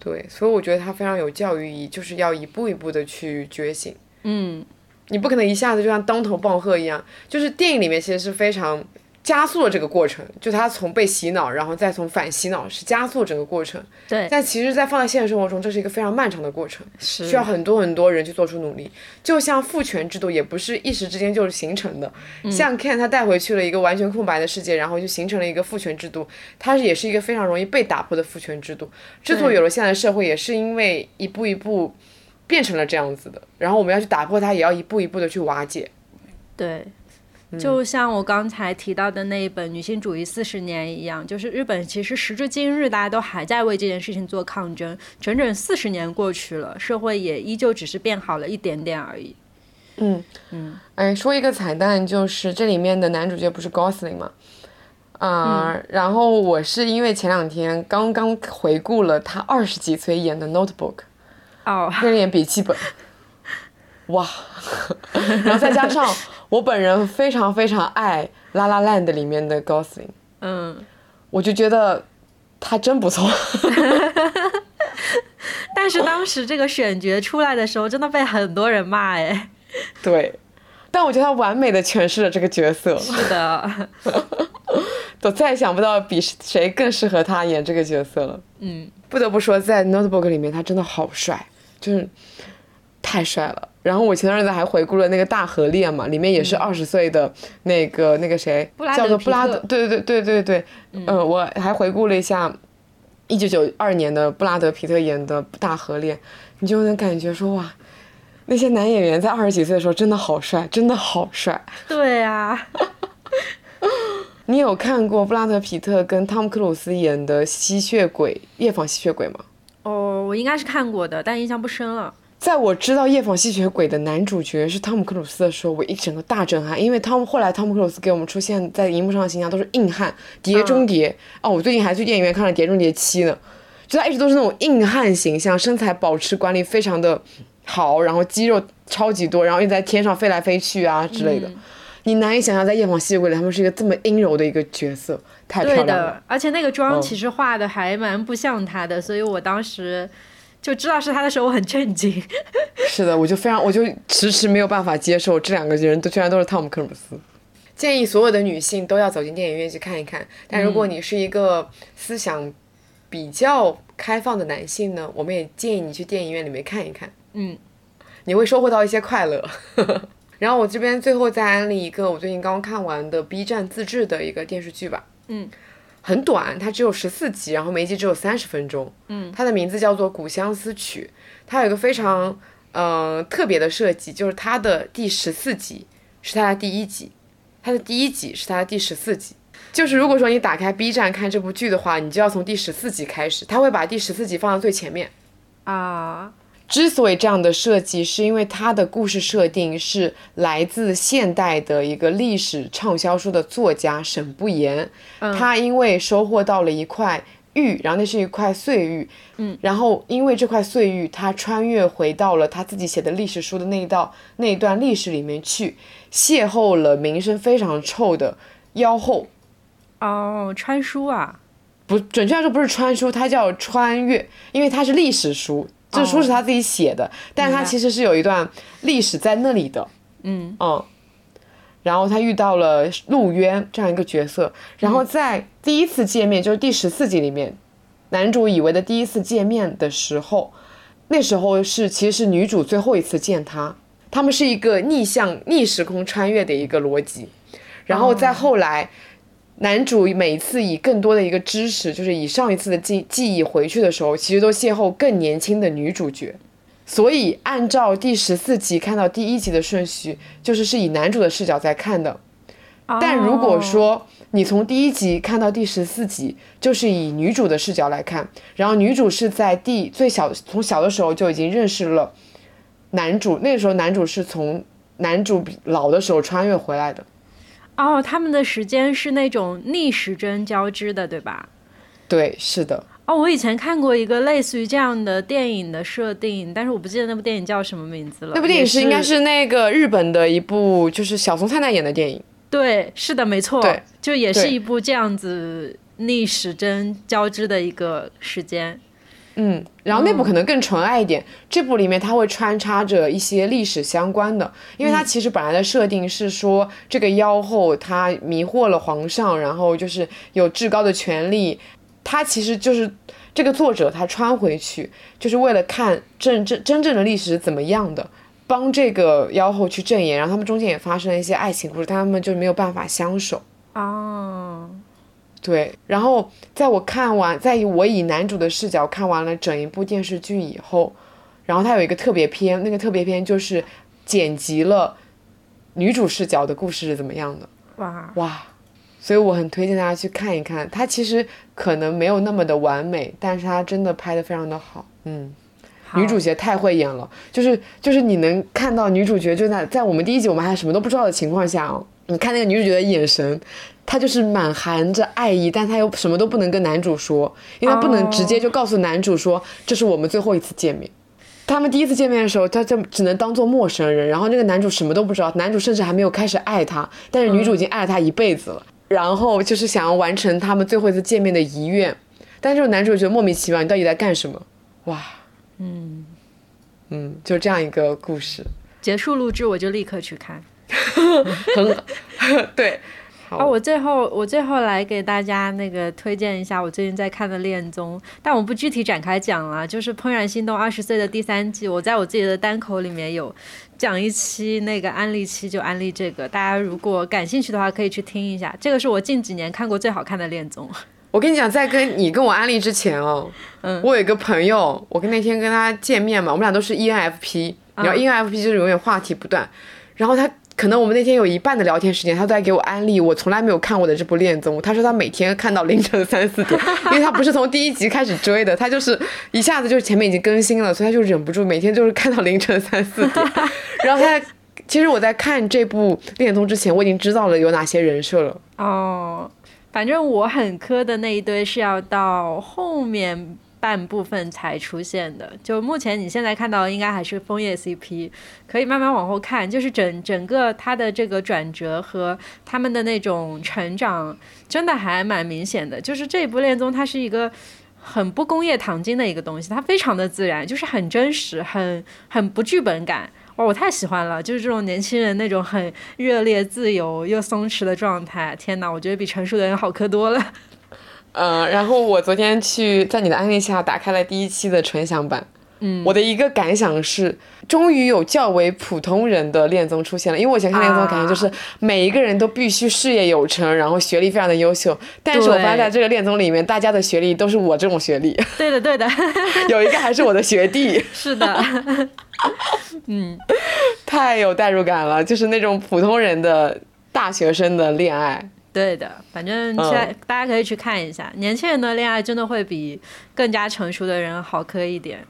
对，所以我觉得它非常有教育意义，就是要一步一步的去觉醒。嗯，你不可能一下子就像当头棒喝一样，就是电影里面其实是非常加速了这个过程，就他从被洗脑，然后再从反洗脑，是加速整个过程。对，但其实，在放在现实生活中，这是一个非常漫长的过程，是需要很多很多人去做出努力。就像父权制度，也不是一时之间就是形成的。像 Ken 他带回去了一个完全空白的世界，然后就形成了一个父权制度，它也是一个非常容易被打破的父权制度。之所以有了现在的社会，也是因为一步一步变成了这样子的。然后我们要去打破它，也要一步一步的去瓦解。对，就像我刚才提到的那一本《女性主义四十年》一样，就是日本其实时至今日，大家都还在为这件事情做抗争，整整四十年过去了，社会也依旧只是变好了一点点而已。嗯嗯，哎，说一个彩蛋，就是这里面的男主角不是 Gosling 吗？啊、然后我是因为前两天刚刚回顾了他二十几岁演的《Notebook》，哦，那演笔记本，哇！然后再加上我本人非常非常爱《La La Land》里面的 Gosling，嗯，我就觉得他真不错。但是当时这个选角出来的时候，真的被很多人骂哎。对，但我觉得他完美的诠释了这个角色，是的，都再也想不到比谁更适合他演这个角色了。嗯，不得不说，在《Notebook》里面他真的好帅，就是太帅了。然后我前段日子还回顾了那个大河恋嘛，里面也是二十岁的那个、那个谁布拉德叫做布拉，德对对对对对对，嗯、我还回顾了一下一九九二年的布拉德皮特演的大河恋，你就能感觉说哇，那些男演员在二十几岁的时候真的好帅，真的好帅。对啊，你有看过布拉德皮特跟汤姆克鲁斯演的吸血鬼夜访吸血鬼吗？哦，我应该是看过的，但印象不深了。在我知道夜访吸血鬼的男主角是汤姆克鲁斯的时候，我一整个大震撼，因为汤姆后来汤姆克鲁斯给我们出现在荧幕上的形象都是硬汉，碟中谍、哦，我最近还去电影院看了《碟中谍七》呢，就他一直都是那种硬汉形象，身材保持管理非常的好，然后肌肉超级多，然后又在天上飞来飞去啊之类的。你难以想象，在夜访吸血鬼里，他们是一个这么阴柔的一个角色，太漂对亮了的。，而且那个妆嗯其实画的还蛮不像他的，所以我当时就知道是他的时候，我很震惊。是的，我就非常，我就迟迟没有办法接受这两个人都居然都是汤姆克鲁斯。建议所有的女性都要走进电影院去看一看。但如果你是一个思想比较开放的男性呢，我们也建议你去电影院里面看一看，嗯，你会收获到一些快乐。然后我这边最后再安利一个我最近刚看完的 B 站自制的一个电视剧吧，嗯，很短，它只有十四集，然后每一集只有三十分钟，嗯，它的名字叫做《古相思曲》，它有一个非常呃特别的设计，就是它的第十四集是它的第一集，它的第一集是它的第十四集。就是如果说你打开 B 站看这部剧的话，你就要从第十四集开始，它会把第十四集放到最前面。啊，之所以这样的设计，是因为它的故事设定是来自现代的一个历史畅销书的作家沈不言，他因为收获到了一块玉，然后那是一块碎玉，嗯，然后因为这块碎玉，他穿越回到了他自己写的历史书的那一道那一段历史里面去，邂逅了名声非常臭的妖后，哦，穿书啊，不准确来说不是穿书，它叫穿越，因为它是历史书，这书是他自己写的，但是他其实是有一段历史在那里的，嗯。嗯，然后他遇到了陆渊这样一个角色，然后在第一次见面，就是第十四集里面，男主以为的第一次见面的时候，那时候是其实是女主最后一次见他，他们是一个逆向逆时空穿越的一个逻辑，然后再后来。男主每次以更多的一个知识，就是以上一次的记记忆回去的时候，其实都邂逅更年轻的女主角。所以按照第十四集看到第一集的顺序，就是是以男主的视角在看的。但如果说你从第一集看到第十四集，就是以女主的视角来看，然后女主是在第最小从小的时候就已经认识了男主，那时候男主是从男主老的时候穿越回来的。哦，他们的时间是那种逆时针交织的，对吧？对，是的。哦，我以前看过一个类似于这样的电影的设定，但是我不记得那部电影叫什么名字了。那部电影是应该是那个日本的一部，就是小松菜奈演的电影。对，是的，没错。对，就也是一部这样子逆时针交织的一个时间。嗯，然后那部可能更纯爱一点，这部里面它会穿插着一些历史相关的，因为它其实本来的设定是说这个妖后她迷惑了皇上，然后就是有至高的权力，他其实就是这个作者他穿回去就是为了看真真真正的历史怎么样的，帮这个妖后去证言，然后他们中间也发生了一些爱情故事，他们就没有办法相守。哦。对，然后在我看完，在我以男主的视角看完了整一部电视剧以后，然后它有一个特别篇，那个特别篇就是剪辑了女主视角的故事是怎么样的。哇哇，所以我很推荐大家去看一看。它其实可能没有那么的完美，但是它真的拍的非常的好。嗯，女主角太会演了，就是就是你能看到女主角就在在我们第一集我们还什么都不知道的情况下哦，你看那个女主角的眼神。她就是满含着爱意，但她又什么都不能跟男主说，因为她不能直接就告诉男主说这是我们最后一次见面。他们第一次见面的时候，他就只能当做陌生人，然后那个男主什么都不知道，男主甚至还没有开始爱她，但是女主已经爱了他一辈子了，然后就是想要完成他们最后一次见面的遗愿，但是男主觉得莫名其妙，你到底在干什么？哇，嗯嗯，就这样一个故事。结束录制我就立刻去看，很 对。啊，我最后我最后来给大家那个推荐一下我最近在看的恋综，但我不具体展开讲了。就是《怦然心动二十岁》的第三季，我在我自己的单口里面有讲一期那个安利期，就安利这个，大家如果感兴趣的话可以去听一下。这个是我近几年看过最好看的恋综。我跟你讲，在跟你跟我安利之前哦，嗯，我有一个朋友，我跟那天跟他见面嘛，我们俩都是 ENFP，然后 ENFP 就是永远话题不断，然后他。可能我们那天有一半的聊天时间，他都在给我安利我从来没有看过的这部恋综。他说他每天看到凌晨三四点，因为他不是从第一集开始追的，他就是一下子就是前面已经更新了，所以他就忍不住每天就是看到凌晨三四点。然后他其实我在看这部恋综之前，我已经知道了有哪些人设了。哦，反正我很磕的那一堆是要到后面。半部分才出现的，就目前你现在看到应该还是枫叶 CP，可以慢慢往后看，就是整整个它的这个转折和他们的那种成长，真的还蛮明显的。就是这一部恋综，它是一个很不工业糖精的一个东西，它非常的自然，就是很真实，很很不剧本感。哇，我太喜欢了，就是这种年轻人那种很热烈、自由又松弛的状态。天哪，我觉得比成熟的人好磕多了。嗯，然后我昨天去在你的安利下打开了第一期的纯享版，嗯，我的一个感想是，终于有较为普通人的恋综出现了。因为我以前看恋综感觉就是每一个人都必须事业有成，然后学历非常的优秀，但是我发现在这个恋综里面，大家的学历都是我这种学历。对的，对的，有一个还是我的学弟。是的，嗯，太有代入感了，就是那种普通人的大学生的恋爱。对的，反正现在大家可以去看一下，年轻人的恋爱真的会比更加成熟的人好磕一点。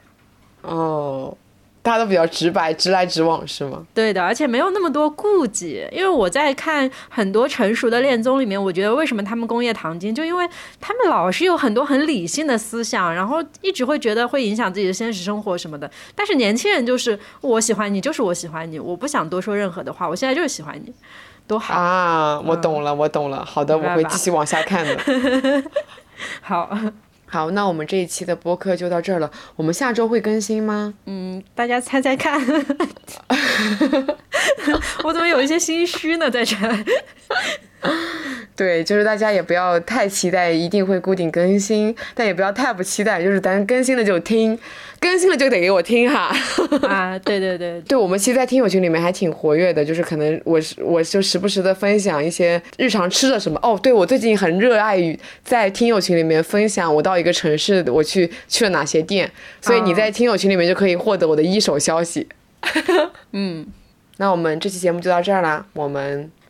哦，大家都比较直白，直来直往是吗？对的，而且没有那么多顾忌。因为我在看很多成熟的恋综里面，我觉得为什么他们工业糖精，就因为他们老是有很多很理性的思想，然后一直会觉得会影响自己的现实生活什么的。但是年轻人就是我喜欢你，就是我喜欢你，我不想多说任何的话，我现在就是喜欢你。多好啊！我懂了，我懂了。好的，我会继续往下看的。好好，那我们这一期的播客就到这儿了。我们下周会更新吗？嗯，大家猜猜看。我怎么有一些心虚呢？在这。对，就是大家也不要太期待一定会固定更新，但也不要太不期待，就是咱更新了就听，更新了就得给我听哈。啊，对对对，对，我们其实，在听友群里面还挺活跃的，就是可能我是我就时不时的分享一些日常吃的什么。哦，对我最近很热爱于在听友群里面分享我到一个城市我去去了哪些店，所以你在听友群里面就可以获得我的一手消息。嗯，那我们这期节目就到这儿啦，我们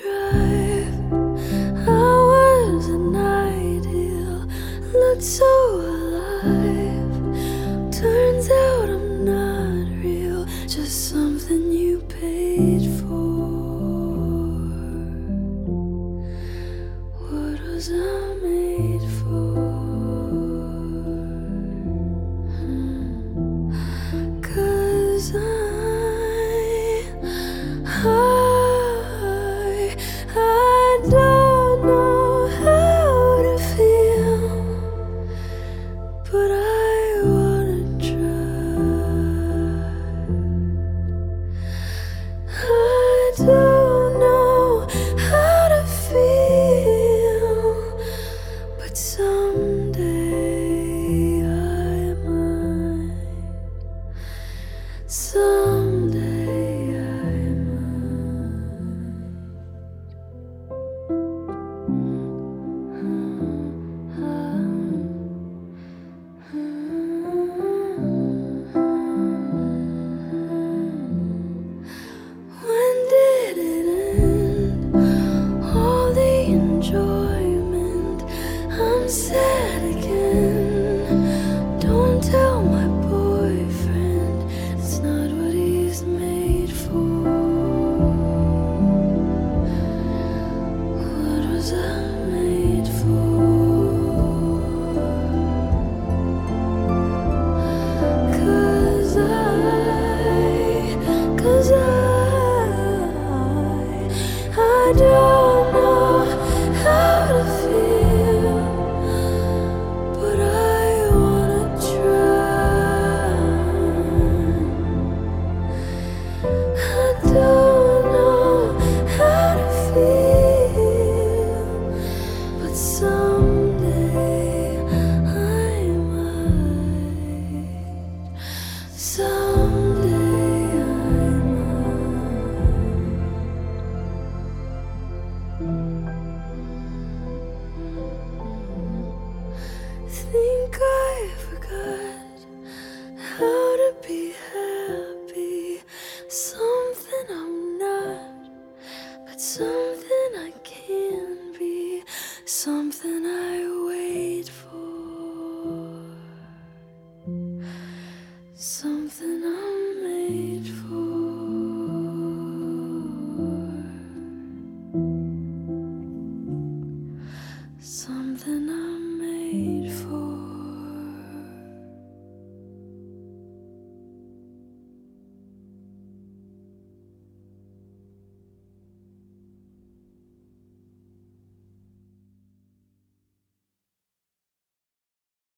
Drive, I was an ideal, looked so alive. Turns out I'm not real, just something you paid for. What was I made for? Hmm. Cause I,